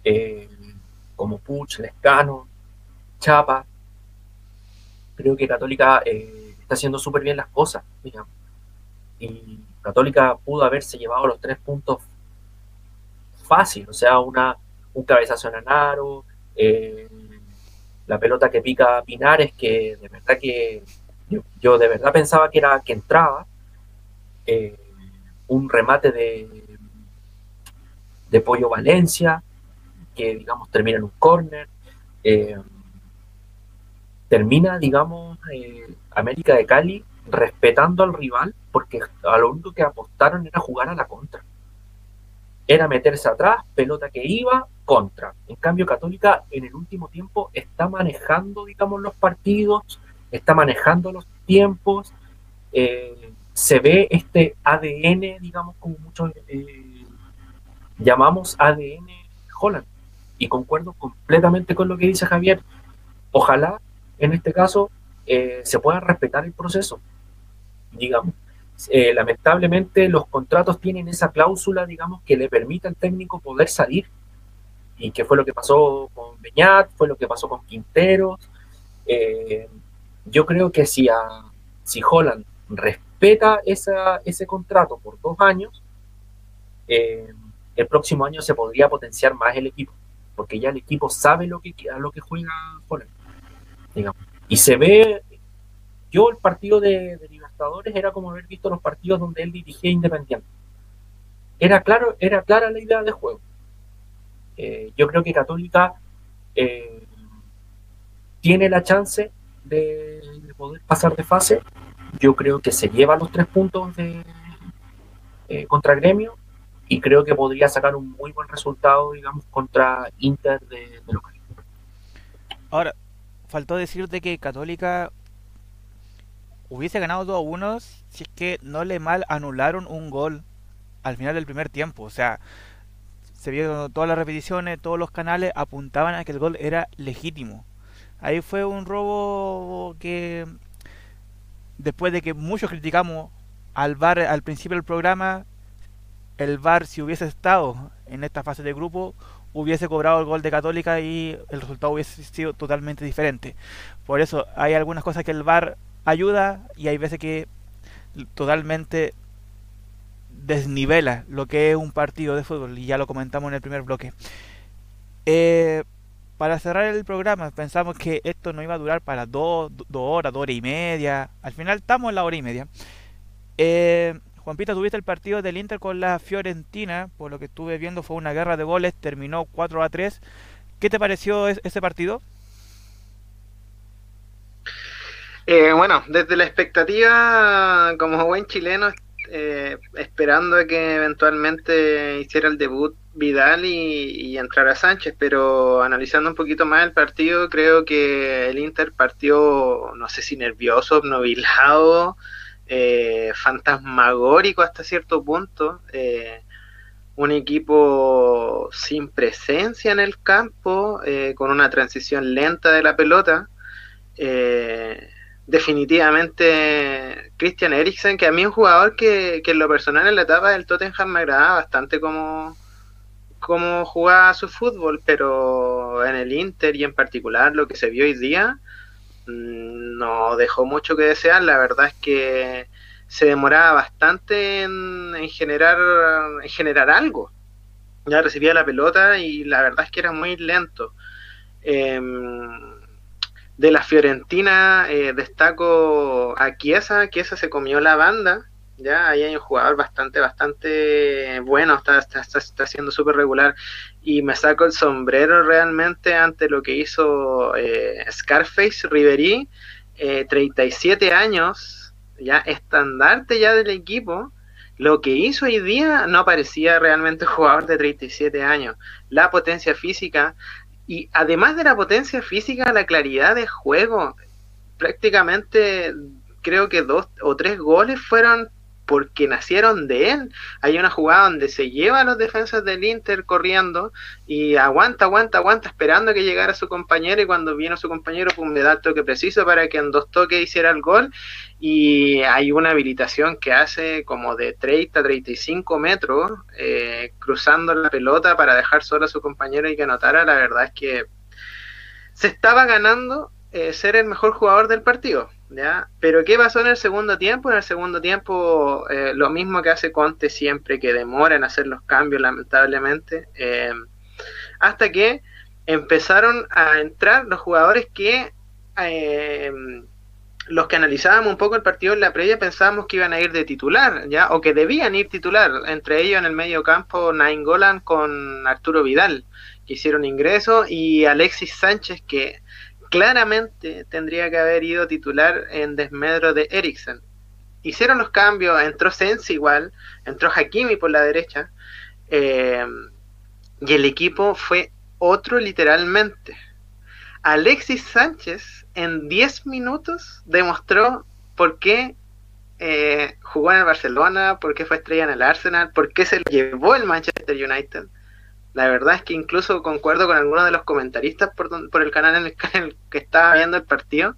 eh, como Puch, Lescano, Chapa. Creo que Católica eh, está haciendo súper bien las cosas, digamos. Y Católica pudo haberse llevado los tres puntos fácil, o sea, una, un cabezazo en Anaro, la pelota que pica Pinares, que de verdad que yo, de verdad pensaba que era que entraba, eh, un remate de, de Pollo Valencia, que digamos termina en un corner. Eh, termina, digamos, eh, América de Cali respetando al rival porque a lo único que apostaron era jugar a la contra. Era meterse atrás, pelota que iba, contra. En cambio, Católica en el último tiempo está manejando, digamos, los partidos, está manejando los tiempos, eh, se ve este ADN, digamos, como muchos eh, llamamos ADN Holland. Y concuerdo completamente con lo que dice Javier. Ojalá, en este caso, eh, se pueda respetar el proceso, digamos. Eh, lamentablemente los contratos tienen esa cláusula, digamos, que le permite al técnico poder salir. Y que fue lo que pasó con Beñat, fue lo que pasó con Quinteros. yo creo que si, si Holland respeta respeta esa, ese contrato por dos años, eh, el próximo año se podría potenciar más el equipo, porque ya el equipo sabe lo que, a lo que juega Holland, digamos. Y se ve, yo el partido de, Libertadores era como haber visto los partidos donde él dirigía Independiente. Era, claro, era clara la idea de juego. Eh, yo creo que Católica eh, tiene la chance de, poder pasar de fase yo creo que se lleva los tres puntos de, eh, contra Gremio y creo que podría sacar un muy buen resultado, digamos, contra Inter de, local. Ahora, faltó decirte que Católica hubiese ganado 2 a 1 si es que no le mal anularon un gol al final del primer tiempo. O sea, se vieron todas las repeticiones, todos los canales apuntaban a que el gol era legítimo. Ahí fue un robo que después de que muchos criticamos al VAR al principio del programa, el VAR si hubiese estado en esta fase de grupo hubiese cobrado el gol de Católica y el resultado hubiese sido totalmente diferente. Por eso hay algunas cosas que el VAR ayuda y hay veces que totalmente desnivela lo que es un partido de fútbol y ya lo comentamos en el primer bloque. Eh, para cerrar el programa, pensamos que esto no iba a durar para dos, horas, dos horas y media. Al final estamos en la hora y media. Eh, Juanpita, tuviste el partido del Inter con la Fiorentina, por lo que estuve viendo fue una guerra de goles, terminó 4 a 3. ¿Qué te pareció ese partido? Eh, bueno, desde la expectativa, como buen chileno, eh, esperando que eventualmente hiciera el debut Vidal y, entrara Sánchez, pero analizando un poquito más el partido, creo que el Inter partió, no sé si nervioso, obnubilado, eh, fantasmagórico hasta cierto punto. Eh, un equipo sin presencia en el campo, eh, con una transición lenta de la pelota. Eh, definitivamente Christian Eriksen, que a mí es un jugador que, en lo personal en la etapa del Tottenham me agradaba bastante como, como jugaba su fútbol, pero en el Inter y en particular lo que se vio hoy día no dejó mucho que desear. La verdad es que se demoraba bastante en, generar, en generar algo. Ya recibía la pelota y la verdad es que era muy lento. Em, de la Fiorentina eh, destaco a Chiesa, Chiesa se comió la banda, ya ahí hay un jugador bastante, bastante bueno, está, está, está, siendo súper regular y me saco el sombrero realmente ante lo que hizo eh, Scarface Riverí, 37 eh, años, ya estandarte ya del equipo, lo que hizo hoy día no parecía realmente un jugador de 37 años. La potencia física y además de la potencia física, la claridad de juego. Prácticamente creo que dos o tres goles fueron porque nacieron de él. Hay una jugada donde se lleva a los defensas del Inter corriendo y aguanta, aguanta, aguanta, esperando que llegara su compañero y cuando vino su compañero, pues le da el toque preciso para que en dos toques hiciera el gol y hay una habilitación que hace como de 30, 35 metros eh, cruzando la pelota para dejar solo a su compañero y que anotara. La verdad es que se estaba ganando eh, ser el mejor jugador del partido ¿ya? Pero ¿qué pasó en el segundo tiempo? En el segundo tiempo, eh, lo mismo que hace Conte siempre, que demora en hacer los cambios, lamentablemente, eh, hasta que empezaron a entrar los jugadores que eh, los que analizábamos un poco el partido en la previa pensábamos que iban a ir de titular, ¿ya? O que debían ir titular, entre ellos en el medio campo Nainggolan con Arturo Vidal, que hicieron ingreso, y Alexis Sánchez, que claramente tendría que haber ido titular en desmedro de Eriksen. Hicieron los cambios, entró Sensi igual, entró Hakimi por la derecha, eh, y el equipo fue otro literalmente. Alexis Sánchez en 10 minutos demostró por qué eh, jugó en el Barcelona, por qué fue estrella en el Arsenal, por qué se llevó el Manchester United. La verdad es que incluso concuerdo con algunos de los comentaristas por, por el canal en el, que estaba viendo el partido.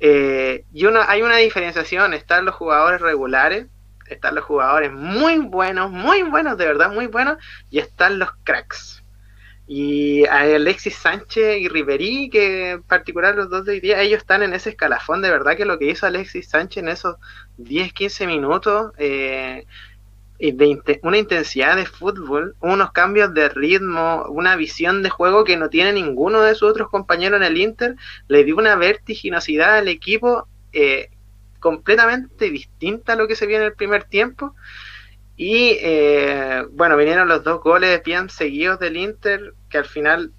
Eh, y uno, hay una diferenciación, están los jugadores regulares, están los jugadores muy buenos, muy buenos, de verdad muy buenos, y están los cracks. Y Alexis Sánchez y Riverí, que en particular los dos de hoy día, ellos están en ese escalafón, de verdad que lo que hizo Alexis Sánchez en esos 10, 15 minutos, eh, de una intensidad de fútbol, unos cambios de ritmo, una visión de juego que no tiene ninguno de sus otros compañeros en el Inter, le dio una vertiginosidad al equipo eh, completamente distinta a lo que se vio en el primer tiempo. Y eh, bueno, vinieron los dos goles bien seguidos del Inter, que al final,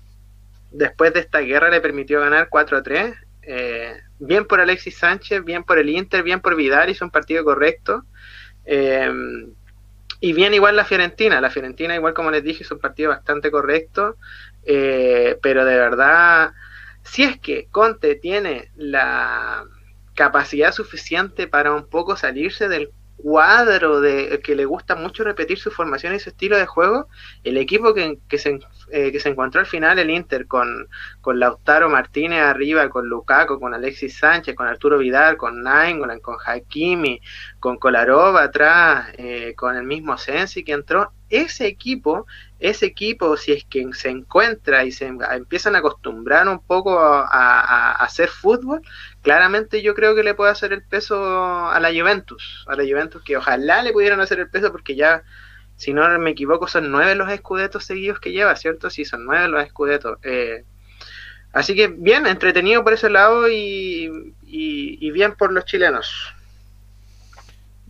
después de esta guerra, le permitió ganar 4 a 3. Eh, bien por Alexis Sánchez, bien por el Inter, bien por Vidal, hizo un partido correcto. Y bien igual la Fiorentina, la Fiorentina igual como les dije es un partido bastante correcto, eh, pero de verdad, si es que Conte tiene la capacidad suficiente para un poco salirse del cuadro de que le gusta mucho repetir su formación y su estilo de juego, el equipo que, se, eh, que se encontró al final, el Inter, con, con Lautaro Martínez arriba, con Lukaku, con Alexis Sánchez, con Arturo Vidal, con Nainggolan, con Hakimi, con Kolarov atrás, eh, con el mismo Sensi que entró, ese equipo, ese equipo, si es que se encuentra y se empiezan a acostumbrar un poco a, hacer fútbol, claramente yo creo que le puede hacer el peso a la Juventus, a la Juventus que ojalá le pudieran hacer el peso porque ya, si no me equivoco, son nueve los escudetos seguidos que lleva, ¿cierto? Sí, son nueve los escudetos. Eh, así que bien, entretenido por ese lado y, y, bien por los chilenos.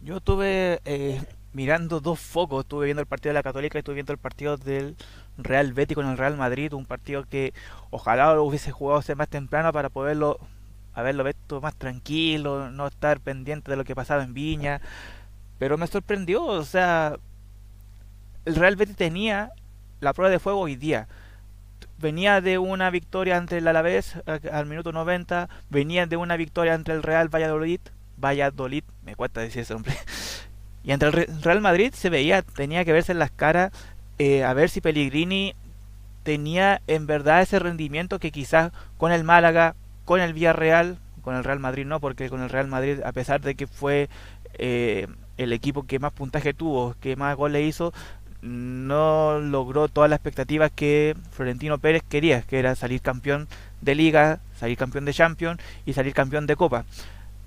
Yo tuve eh, mirando dos focos. Estuve viendo el partido de la Católica y estuve viendo el partido del Real Betis con el Real Madrid. Un partido que ojalá lo hubiese jugado más temprano para poderlo haberlo visto más tranquilo, no estar pendiente de lo que pasaba en Viña. Pero me sorprendió, o sea, el Real Betis tenía la prueba de fuego hoy día. Venía de una victoria ante el Alavés al minuto 90, venía de una victoria ante el Real Valladolid, Valladolid, me cuesta decir ese nombre. Y ante el Real Madrid se veía, tenía que verse en las caras eh, a ver si Pellegrini tenía en verdad ese rendimiento que quizás con el Málaga, con el Villarreal, con el Real Madrid no, porque con el Real Madrid, a pesar de que fue eh, el equipo que más puntaje tuvo, que más goles hizo, no logró todas las expectativas que Florentino Pérez quería, que era salir campeón de liga, salir campeón de Champions y salir campeón de Copa.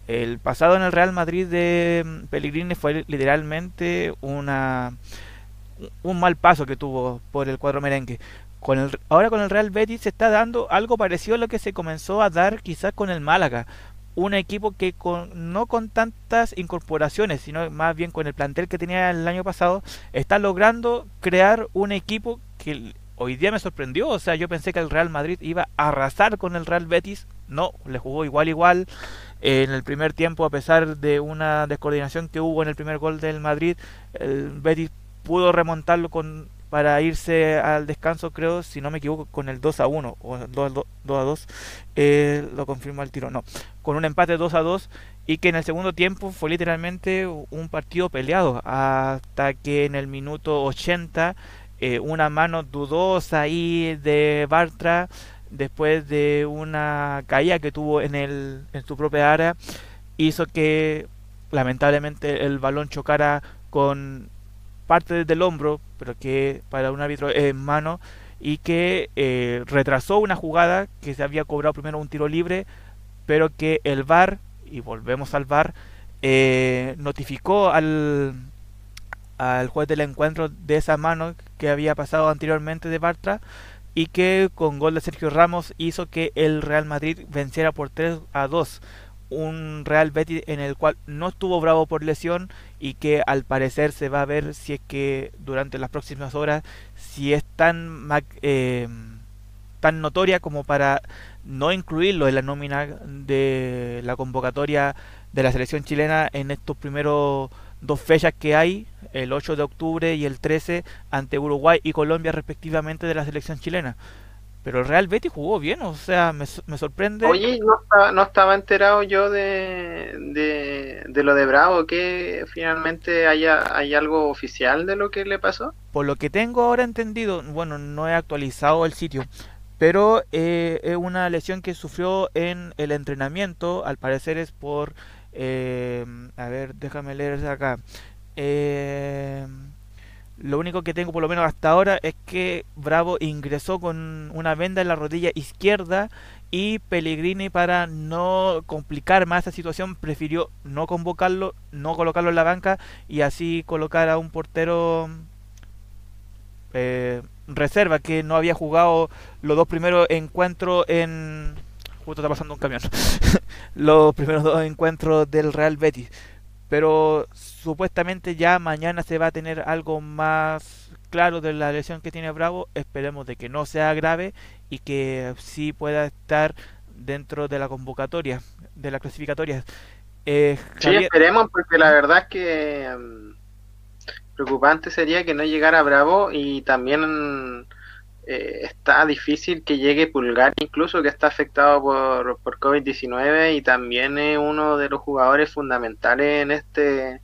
El pasado en el Real Madrid de Pellegrini fue literalmente una un mal paso que tuvo por el cuadro merengue. Con el, ahora con el Real Betis se está dando algo parecido a lo que se comenzó a dar quizás con el Málaga. Un equipo que con, no con tantas incorporaciones, sino más bien con el plantel que tenía el año pasado, está logrando crear un equipo que hoy día me sorprendió. O sea, yo pensé que el Real Madrid iba a arrasar con el Real Betis. No, le jugó igual igual. En el primer tiempo, a pesar de una descoordinación que hubo en el primer gol del Madrid, el Betis pudo remontarlo con para irse al descanso, creo, si no me equivoco, con el 2 a 1 o 2, a 2, eh, lo confirma el tiro, no, con un empate 2 a 2 y que en el segundo tiempo fue literalmente un partido peleado hasta que en el minuto 80 eh, una mano dudosa ahí de Bartra después de una caída que tuvo en, el, en su propia área hizo que lamentablemente el balón chocara con parte del hombro, pero que para un árbitro en mano, y que eh, retrasó una jugada que se había cobrado primero un tiro libre, pero que el VAR, y volvemos al VAR, eh, notificó al, al juez del encuentro de esa mano que había pasado anteriormente de Bartra y que con gol de Sergio Ramos hizo que el Real Madrid venciera por 3 a 2 un Real Betis en el cual no estuvo bravo por lesión y que al parecer se va a ver si es que durante las próximas horas si es tan eh, tan notoria como para no incluirlo en la nómina de la convocatoria de la selección chilena en estos primeros dos fechas que hay, el 8 de octubre y el 13 ante Uruguay y Colombia respectivamente de la selección chilena. Pero el Real Betis jugó bien, o sea, me, me sorprende. Oye, no estaba, no estaba enterado yo de, de, lo de Bravo, que finalmente haya, hay algo oficial de lo que le pasó. Por lo que tengo ahora entendido, bueno, no he actualizado el sitio, pero eh, es una lesión que sufrió en el entrenamiento, al parecer es por, eh, a ver, déjame leer acá. Eh, lo único que tengo por lo menos hasta ahora es que Bravo ingresó con una venda en la rodilla izquierda y Pellegrini para no complicar más esa situación prefirió no convocarlo, no colocarlo en la banca y así colocar a un portero eh, reserva que no había jugado los dos primeros encuentros en justo está pasando un camión los primeros dos encuentros del Real Betis pero supuestamente ya mañana se va a tener algo más claro de la lesión que tiene Bravo. Esperemos de que no sea grave y que sí pueda estar dentro de la convocatoria, de la clasificatoria. Eh, sí, esperemos porque la verdad es que mm, preocupante sería que no llegara Bravo y también eh, está difícil que llegue Pulgar, incluso que está afectado por, por COVID-19 y también es uno de los jugadores fundamentales en este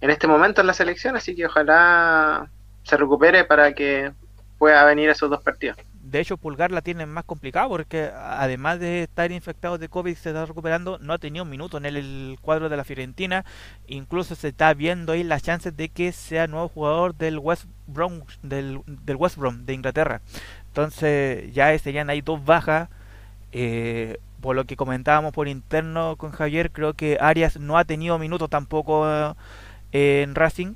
en este momento en la selección, así que ojalá se recupere para que pueda venir esos dos partidos. De hecho, Pulgar la tiene más complicado porque además de estar infectado de COVID se está recuperando, no ha tenido un minuto en el, cuadro de la Fiorentina. Incluso se está viendo ahí las chances de que sea nuevo jugador del West Brom, del, del West Brom de Inglaterra. Entonces ya serían ahí dos bajas. Eh, por lo que comentábamos por interno con Javier, creo que Arias no ha tenido minutos tampoco en Racing?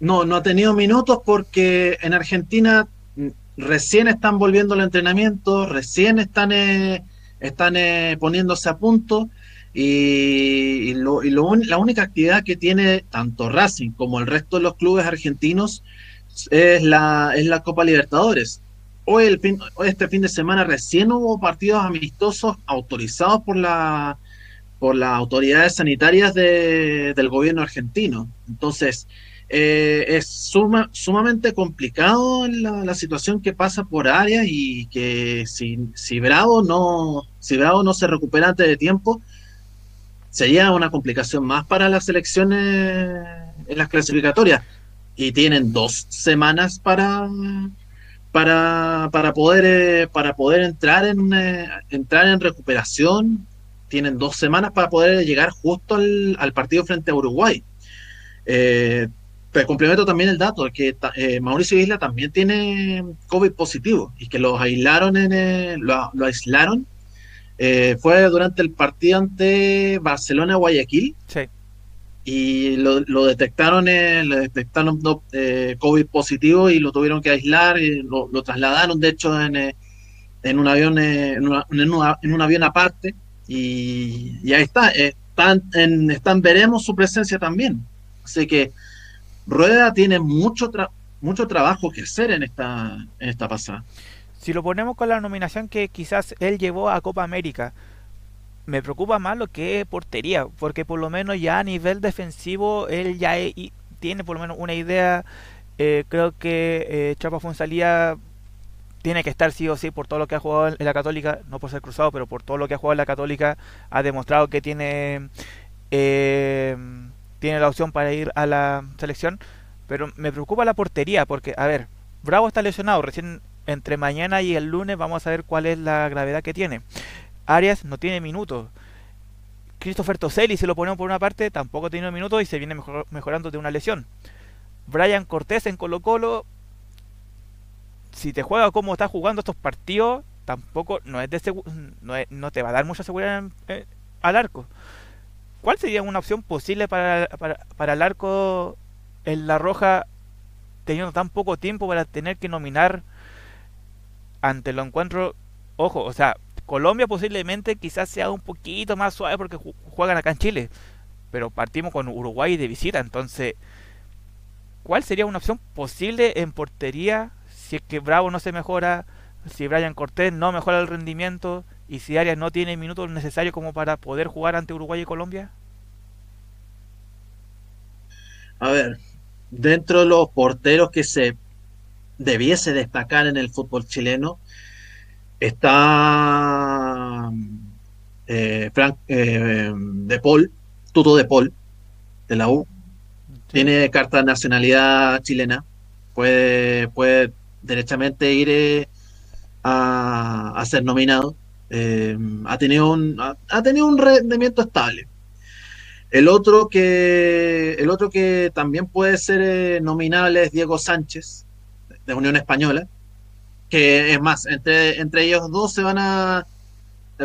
No, no ha tenido minutos porque en Argentina recién están volviendo al entrenamiento, recién están, eh, están eh, poniéndose a punto y, la única actividad que tiene tanto Racing como el resto de los clubes argentinos es la, es la Copa Libertadores. hoy, el fin, este fin de semana recién hubo partidos amistosos autorizados por la por las autoridades sanitarias de, del gobierno argentino. Entonces, eh, es suma, sumamente complicado la, situación que pasa por áreas y que si, si, Bravo no, si Bravo no se recupera antes de tiempo, sería una complicación más para las elecciones en las clasificatorias. Y tienen dos semanas para, para, para, poder, eh, para poder entrar, en, eh, entrar en recuperación. Tienen dos semanas para poder llegar justo al, al partido frente a Uruguay. Eh, te complemento también el dato que eh, Mauricio Isla también tiene COVID positivo y que los aislaron en el, lo, lo, aislaron eh, fue durante el partido ante Barcelona Guayaquil. Sí. y lo, lo detectaron eh, le detectaron COVID positivo y lo tuvieron que aislar y lo, lo trasladaron de hecho en, en un avión en, una, en, una, en, un avión aparte. Y, y ahí está están, en, están veremos su presencia también. Así que Rueda tiene mucho, tra mucho trabajo que hacer en esta, en esta pasada. Si lo ponemos con la nominación que quizás él llevó a Copa América, me preocupa más lo que es portería, porque por lo menos ya a nivel defensivo él ya he, tiene por lo menos una idea. Eh, creo que eh, Chapa Fonsalía tiene que estar sí o sí por todo lo que ha jugado en la Católica, no por ser cruzado, pero por todo lo que ha jugado en la Católica, ha demostrado que tiene eh, tiene la opción para ir a la selección. Pero me preocupa la portería porque, a ver, Bravo está lesionado. Recién entre mañana y el lunes vamos a ver cuál es la gravedad que tiene. Arias no tiene minutos. Christopher Toselli, si lo ponemos por una parte, tampoco tiene minutos y se viene mejor, mejorando de una lesión. Brian Cortés en Colo Colo, si te juega como está jugando estos partidos, tampoco no es de no, es, no te va a dar mucha seguridad en, eh, al arco. ¿Cuál sería una opción posible para, para, para, el arco en La Roja teniendo tan poco tiempo para tener que nominar ante el encuentro? Ojo, o sea, Colombia posiblemente quizás sea un poquito más suave porque juegan acá en Chile, pero partimos con Uruguay de visita, entonces, ¿cuál sería una opción posible en portería si es que Bravo no se mejora, si Brian Cortés no mejora el rendimiento? ¿Y si Arias no tiene minutos necesarios como para poder jugar ante Uruguay y Colombia? A ver, dentro de los porteros que se debiese destacar en el fútbol chileno, está eh, Frank eh, De Paul, Tuto De Paul, de la U. Sí. Tiene carta de nacionalidad chilena. Puede, puede derechamente ir eh, a, ser nominado eh, ha, tenido un, ha, tenido un rendimiento estable. El otro que, el otro que también puede ser eh, nominable es Diego Sánchez, de Unión Española, que es más, entre, entre ellos dos se van a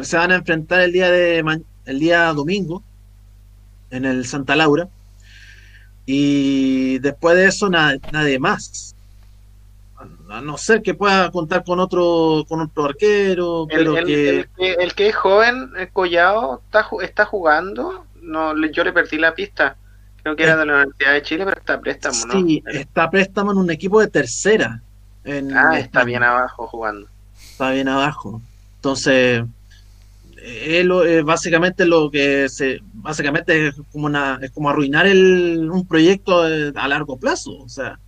se van a enfrentar el día de el día domingo en el Santa Laura y después de eso nada, nadie más a no ser que pueda contar con otro con otro arquero el, pero el, que... El, que... el que es joven el Collado está, está jugando. No yo le perdí la pista. Creo que era de la Universidad de Chile pero está préstamo ¿no? sí está préstamo en un equipo de tercera. En, ah está en, bien abajo jugando. Está bien abajo. Entonces él eh, básicamente lo que se básicamente es como una es como arruinar el, un proyecto a largo plazo. O sea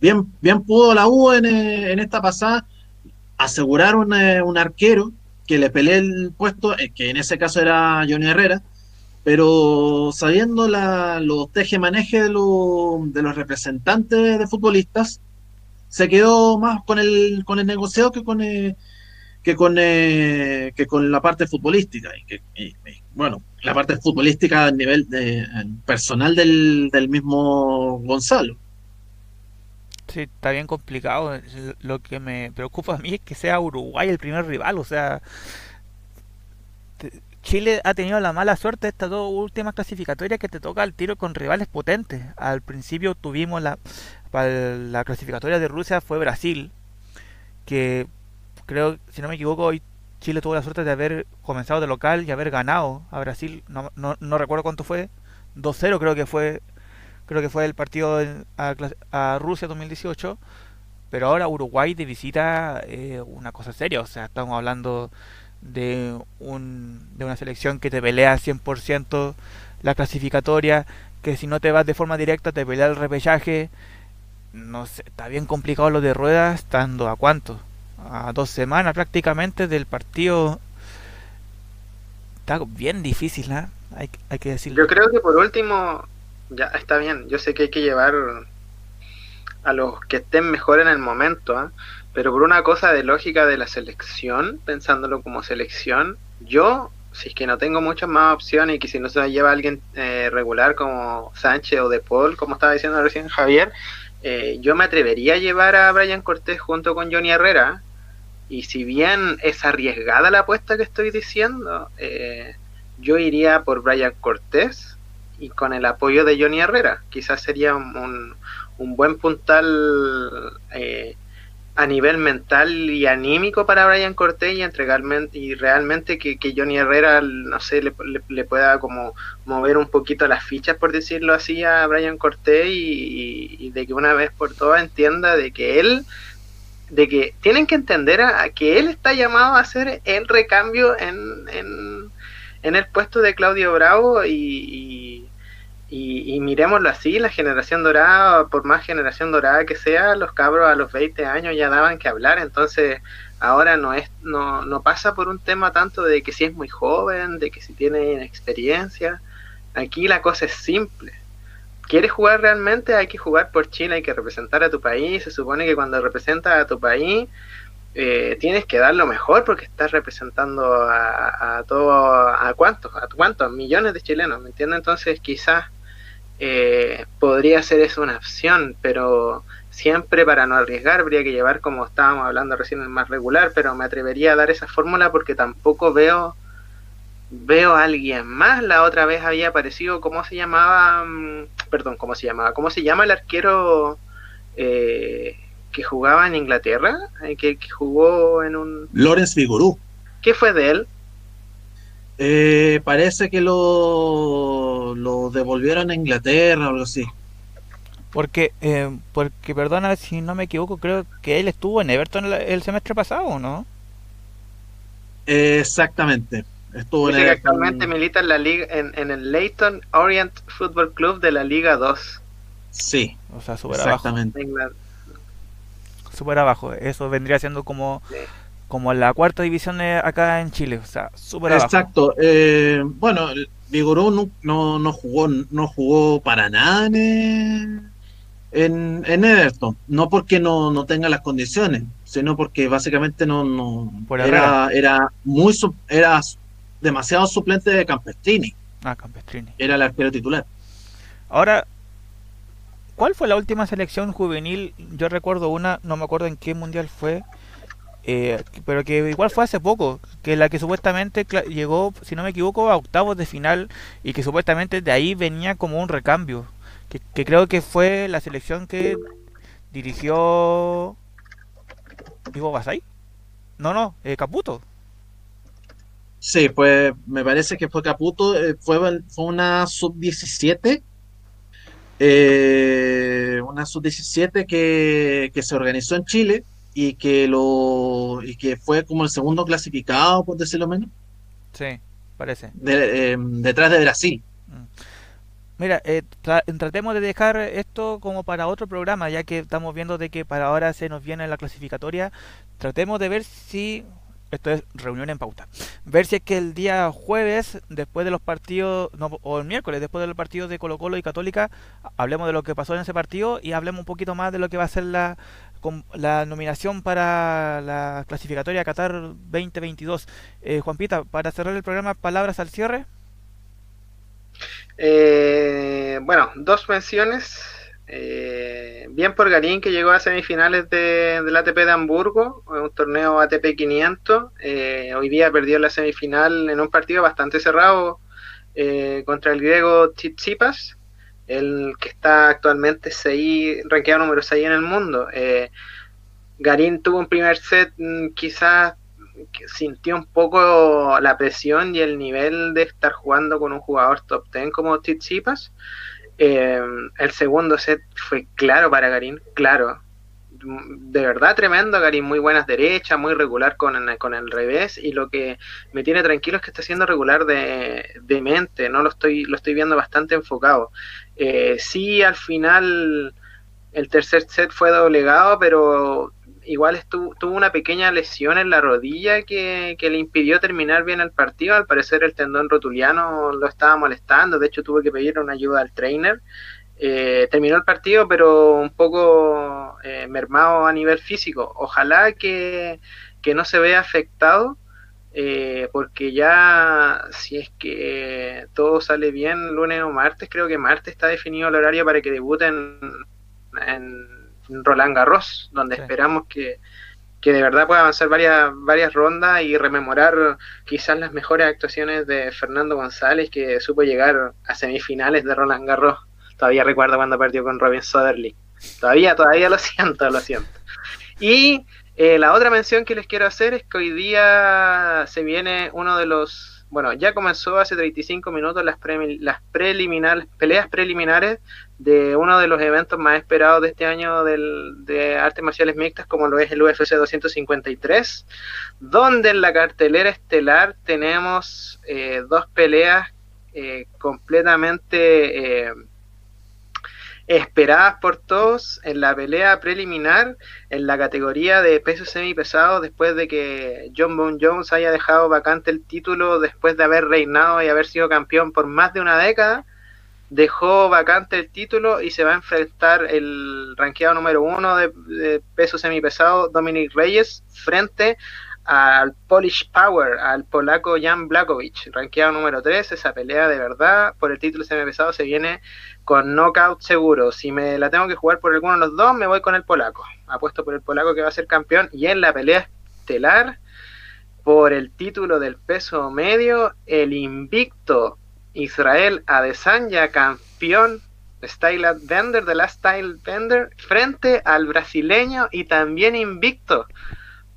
bien, bien pudo la U en, en esta pasada asegurar un, un, arquero que le pelee el puesto, que en ese caso era Johnny Herrera, pero sabiendo la, los teje-maneje de, lo, de, los representantes de futbolistas, se quedó más con el, con el negociado que con, eh, que, con eh, que con la parte futbolística. Y que, y, bueno, la parte futbolística a nivel de, personal del, del mismo Gonzalo. Sí, está bien complicado. Lo que me preocupa a mí es que sea Uruguay el primer rival. O sea, Chile ha tenido la mala suerte estas dos últimas clasificatorias que te toca el tiro con rivales potentes. Al principio tuvimos la, para la clasificatoria de Rusia fue Brasil, que creo, si no me equivoco, hoy Chile tuvo la suerte de haber comenzado de local y haber ganado a Brasil. No, no, no recuerdo cuánto fue. 2-0 creo que fue creo que fue el partido a, a, Rusia 2018, Pero ahora Uruguay de visita eh, una cosa seria, o sea, estamos hablando de, un, de una selección que te pelea 100% la clasificatoria, que si no te vas de forma directa te pelea el repechaje. No sé, está bien complicado lo de ruedas, estando a cuánto? A dos semanas prácticamente del partido. Está bien difícil, ¿eh? hay, hay que decirlo. Yo creo que por último, ya está bien, yo sé que hay que llevar a los que estén mejor en el momento, ¿eh? pero por una cosa de lógica de la selección, pensándolo como selección, yo si es que no tengo muchas más opciones y que si no se lleva alguien eh, regular como Sánchez o De Paul, como estaba diciendo recién Javier, eh, yo me atrevería a llevar a Brian Cortés junto con Johnny Herrera. Y si bien es arriesgada la apuesta que estoy diciendo, eh, yo iría por Brian Cortés y con el apoyo de Johnny Herrera. Quizás sería un, un buen puntal eh, a nivel mental y anímico para Brian Cortés y entregarme y realmente que, Johnny Herrera no sé le, pueda como mover un poquito las fichas por decirlo así a Brian Cortés y, de que una vez por todas entienda de que él de que tienen que entender a, que él está llamado a hacer el recambio en, en, en el puesto de Claudio Bravo y, miremoslo así, la generación dorada, por más generación dorada que sea, los cabros a los 20 años ya daban que hablar, entonces ahora no es no, no pasa por un tema tanto de que si es muy joven, de que si tiene experiencia, aquí la cosa es simple. ¿Quieres jugar realmente? Hay que jugar por Chile, hay que representar a tu país, se supone que cuando representas a tu país eh, tienes que dar lo mejor porque estás representando a, a todo, a cuántos, a cuántos millones de chilenos, ¿me entiendes? Entonces quizás eh, podría ser eso una opción, pero siempre para no arriesgar habría que llevar, como estábamos hablando recién, el más regular, pero me atrevería a dar esa fórmula porque tampoco veo veo a alguien más. La otra vez había aparecido, ¿cómo se llamaba? Mm, perdón, ¿cómo se llamaba? ¿Cómo se llama el arquero eh, que jugaba en Inglaterra? Eh, que, jugó en un... Lorenz Figurú. ¿Qué fue de él? Eh, parece que lo, lo devolvieron a Inglaterra o algo así. Porque, eh, porque, perdona si no me equivoco, creo que él estuvo en Everton el, semestre pasado, ¿no? exactamente. Estuvo en actualmente milita en la liga, en, el Leighton Orient Football Club de la Liga 2. Sí. O sea, súper abajo. Súper abajo. Eso vendría siendo como como la cuarta división acá en Chile, o sea, súper Exacto. Eh, bueno, Vigoró no, no, jugó no jugó para nada en, en, Everton, no porque no, no, tenga las condiciones, sino porque básicamente no, no era, era muy era demasiado suplente de Campestrini. Ah, Campestrini. Era el arquero titular. Ahora, ¿cuál fue la última selección juvenil? Yo recuerdo una, no me acuerdo en qué mundial fue, eh, pero que igual fue hace poco, que la que supuestamente llegó, si no me equivoco, a octavos de final y que supuestamente de ahí venía como un recambio, que, creo que fue la selección que dirigió Ivo Basay. No, no, eh, Caputo. Sí, pues me parece que fue Caputo, eh, fue, fue una sub-17. una sub-17 que, que se organizó en Chile y que lo y que fue como el segundo clasificado, por decirlo menos. Sí, parece. Em, detrás de Brasil. Mm. Mira, eh, tratemos de dejar esto como para otro programa, ya que estamos viendo de que para ahora se nos viene la clasificatoria. Tratemos de ver si esto es reunión en pauta. Ver si es que el día jueves, después de los partidos, no, o el miércoles, después de los partidos de Colo Colo y Católica, hablemos de lo que pasó en ese partido y hablemos un poquito más de lo que va a ser la, la nominación para la clasificatoria Qatar 2022. Eh, Juan Pita, para cerrar el programa, palabras al cierre. Eh, bueno, dos menciones. Eh, bien por Garín que llegó a semifinales de, del ATP de Hamburgo, un torneo ATP 500. Eh, hoy día perdió la semifinal en un partido bastante cerrado eh, contra el griego Tsitsipas, el que está actualmente seis, rankeado número 6 en el mundo. Garín tuvo un primer set mm, quizás sintió un poco la presión y el nivel de estar jugando con un jugador top 10 como Tsitsipas. Eh, el segundo set fue claro para Garín, claro. De verdad tremendo, Garín, muy buenas derechas, muy regular con, con el revés, y lo que me tiene tranquilo es que está siendo regular de, de mente, no lo estoy, lo estoy viendo bastante enfocado. Eh, sí, al final el tercer set fue doblegado, pero igual estuvo, tuvo una pequeña lesión en la rodilla que, le impidió terminar bien el partido. Al parecer el tendón rotuliano lo estaba molestando, de hecho tuve que pedir una ayuda al trainer. Eh, terminó el partido, pero un poco eh, mermado a nivel físico. Ojalá que, no se vea afectado, eh, porque ya si es que todo sale bien lunes o martes, creo que martes está definido el horario para que debuten en Roland Garros, donde esperamos que, de verdad pueda avanzar varias, varias rondas y rememorar quizás las mejores actuaciones de Fernando González, que supo llegar a semifinales de Roland Garros. Todavía recuerdo cuando perdió con Robin Soderling. Todavía, todavía lo siento, lo siento. Y eh, la otra mención que les quiero hacer es que hoy día se viene uno de los bueno, ya comenzó hace 35 minutos las, preliminares, peleas preliminares de uno de los eventos más esperados de este año del, de artes marciales mixtas, como lo es el UFC 253, donde en la cartelera estelar tenemos eh, dos peleas eh, completamente esperadas por todos en la pelea preliminar en la categoría de peso pesado después de que John Bone Jones haya dejado vacante el título después de haber reinado y haber sido campeón por más de una década dejó vacante el título y se va a enfrentar el ranqueado número uno de, de peso pesado Dominic Reyes frente al Polish Power, al polaco Jan Blakowicz, ranqueado número 3, esa pelea de verdad por el título pesado se viene con knockout seguro. Si me la tengo que jugar por alguno de los dos, me voy con el polaco. Apuesto por el polaco que va a ser campeón. Y en la pelea estelar, por el título del peso medio, el invicto Israel Adesanya, campeón Style Bender, de la Style Bender, frente al brasileño y también invicto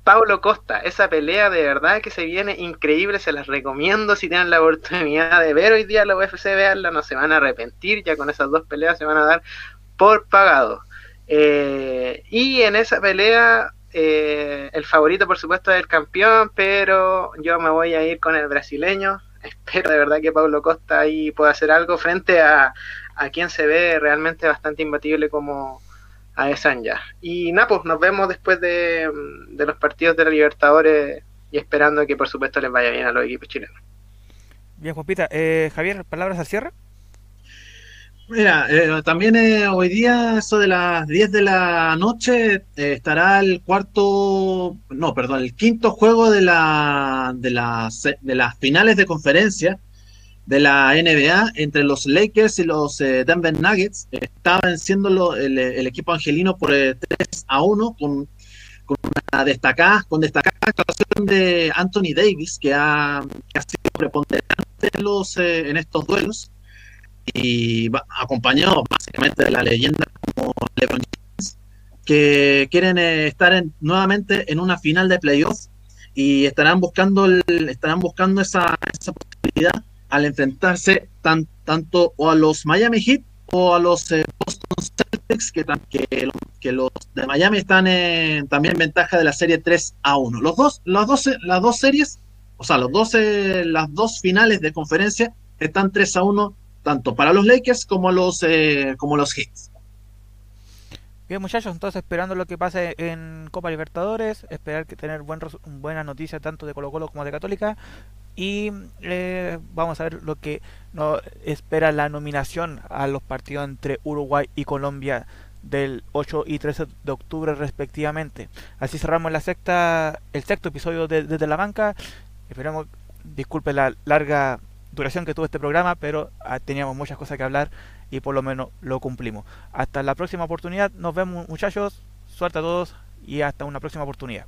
Paulo Costa, esa pelea de verdad que se viene increíble, se las recomiendo si tienen la oportunidad de ver hoy día la UFC, veanla, no se van a arrepentir, ya con esas dos peleas se van a dar por pagado. Eh, y en esa pelea, eh, el favorito por supuesto es el campeón, pero yo me voy a ir con el brasileño. Espero de verdad que Paulo Costa ahí pueda hacer algo frente a, a quien se ve realmente bastante imbatible como, a ya. Y nada, pues nos vemos después de, los partidos de la Libertadores y esperando que por supuesto les vaya bien a los equipos chilenos. Bien, Juanpita. Eh, Javier, ¿palabras al cierre? Mira, eh, también eh, hoy día, eso de las 10 de la noche, eh, estará el cuarto, no, perdón, el quinto juego de, la, de, las, de las finales de conferencia de la NBA entre los Lakers y los eh, Denver Nuggets. Estaba venciendo el, el, equipo angelino por 3 eh, a 1 con, con, una destacada, con destacada actuación de Anthony Davis, que ha, sido preponderante en, los, eh, en estos duelos y acompañado básicamente de la leyenda como LeBron James, que quieren estar en, nuevamente en una final de playoffs y estarán buscando el, estarán buscando esa, esa posibilidad al enfrentarse tan, tanto o a los Miami Heat o a los eh, Boston Celtics, que, que, que, los de Miami están en, también en ventaja de la serie 3 a 1. Los dos, las, dos, las dos series, o sea, los dos, las dos finales de conferencia están 3 a 1, tanto para los Lakers como los, eh, como los Heat. Bien muchachos, entonces esperando lo que pase en Copa Libertadores, esperar que tener buen, buena noticia tanto de Colo Colo como de Católica y eh, vamos a ver lo que nos espera la nominación a los partidos entre Uruguay y Colombia del 8 y 13 de octubre respectivamente. Así cerramos la sexta, el sexto episodio de Desde la Banca. Esperemos, disculpe la larga duración que tuvo este programa, pero ah, teníamos muchas cosas que hablar y por lo menos lo cumplimos. Hasta la próxima oportunidad, nos vemos muchachos, suerte a todos y hasta una próxima oportunidad.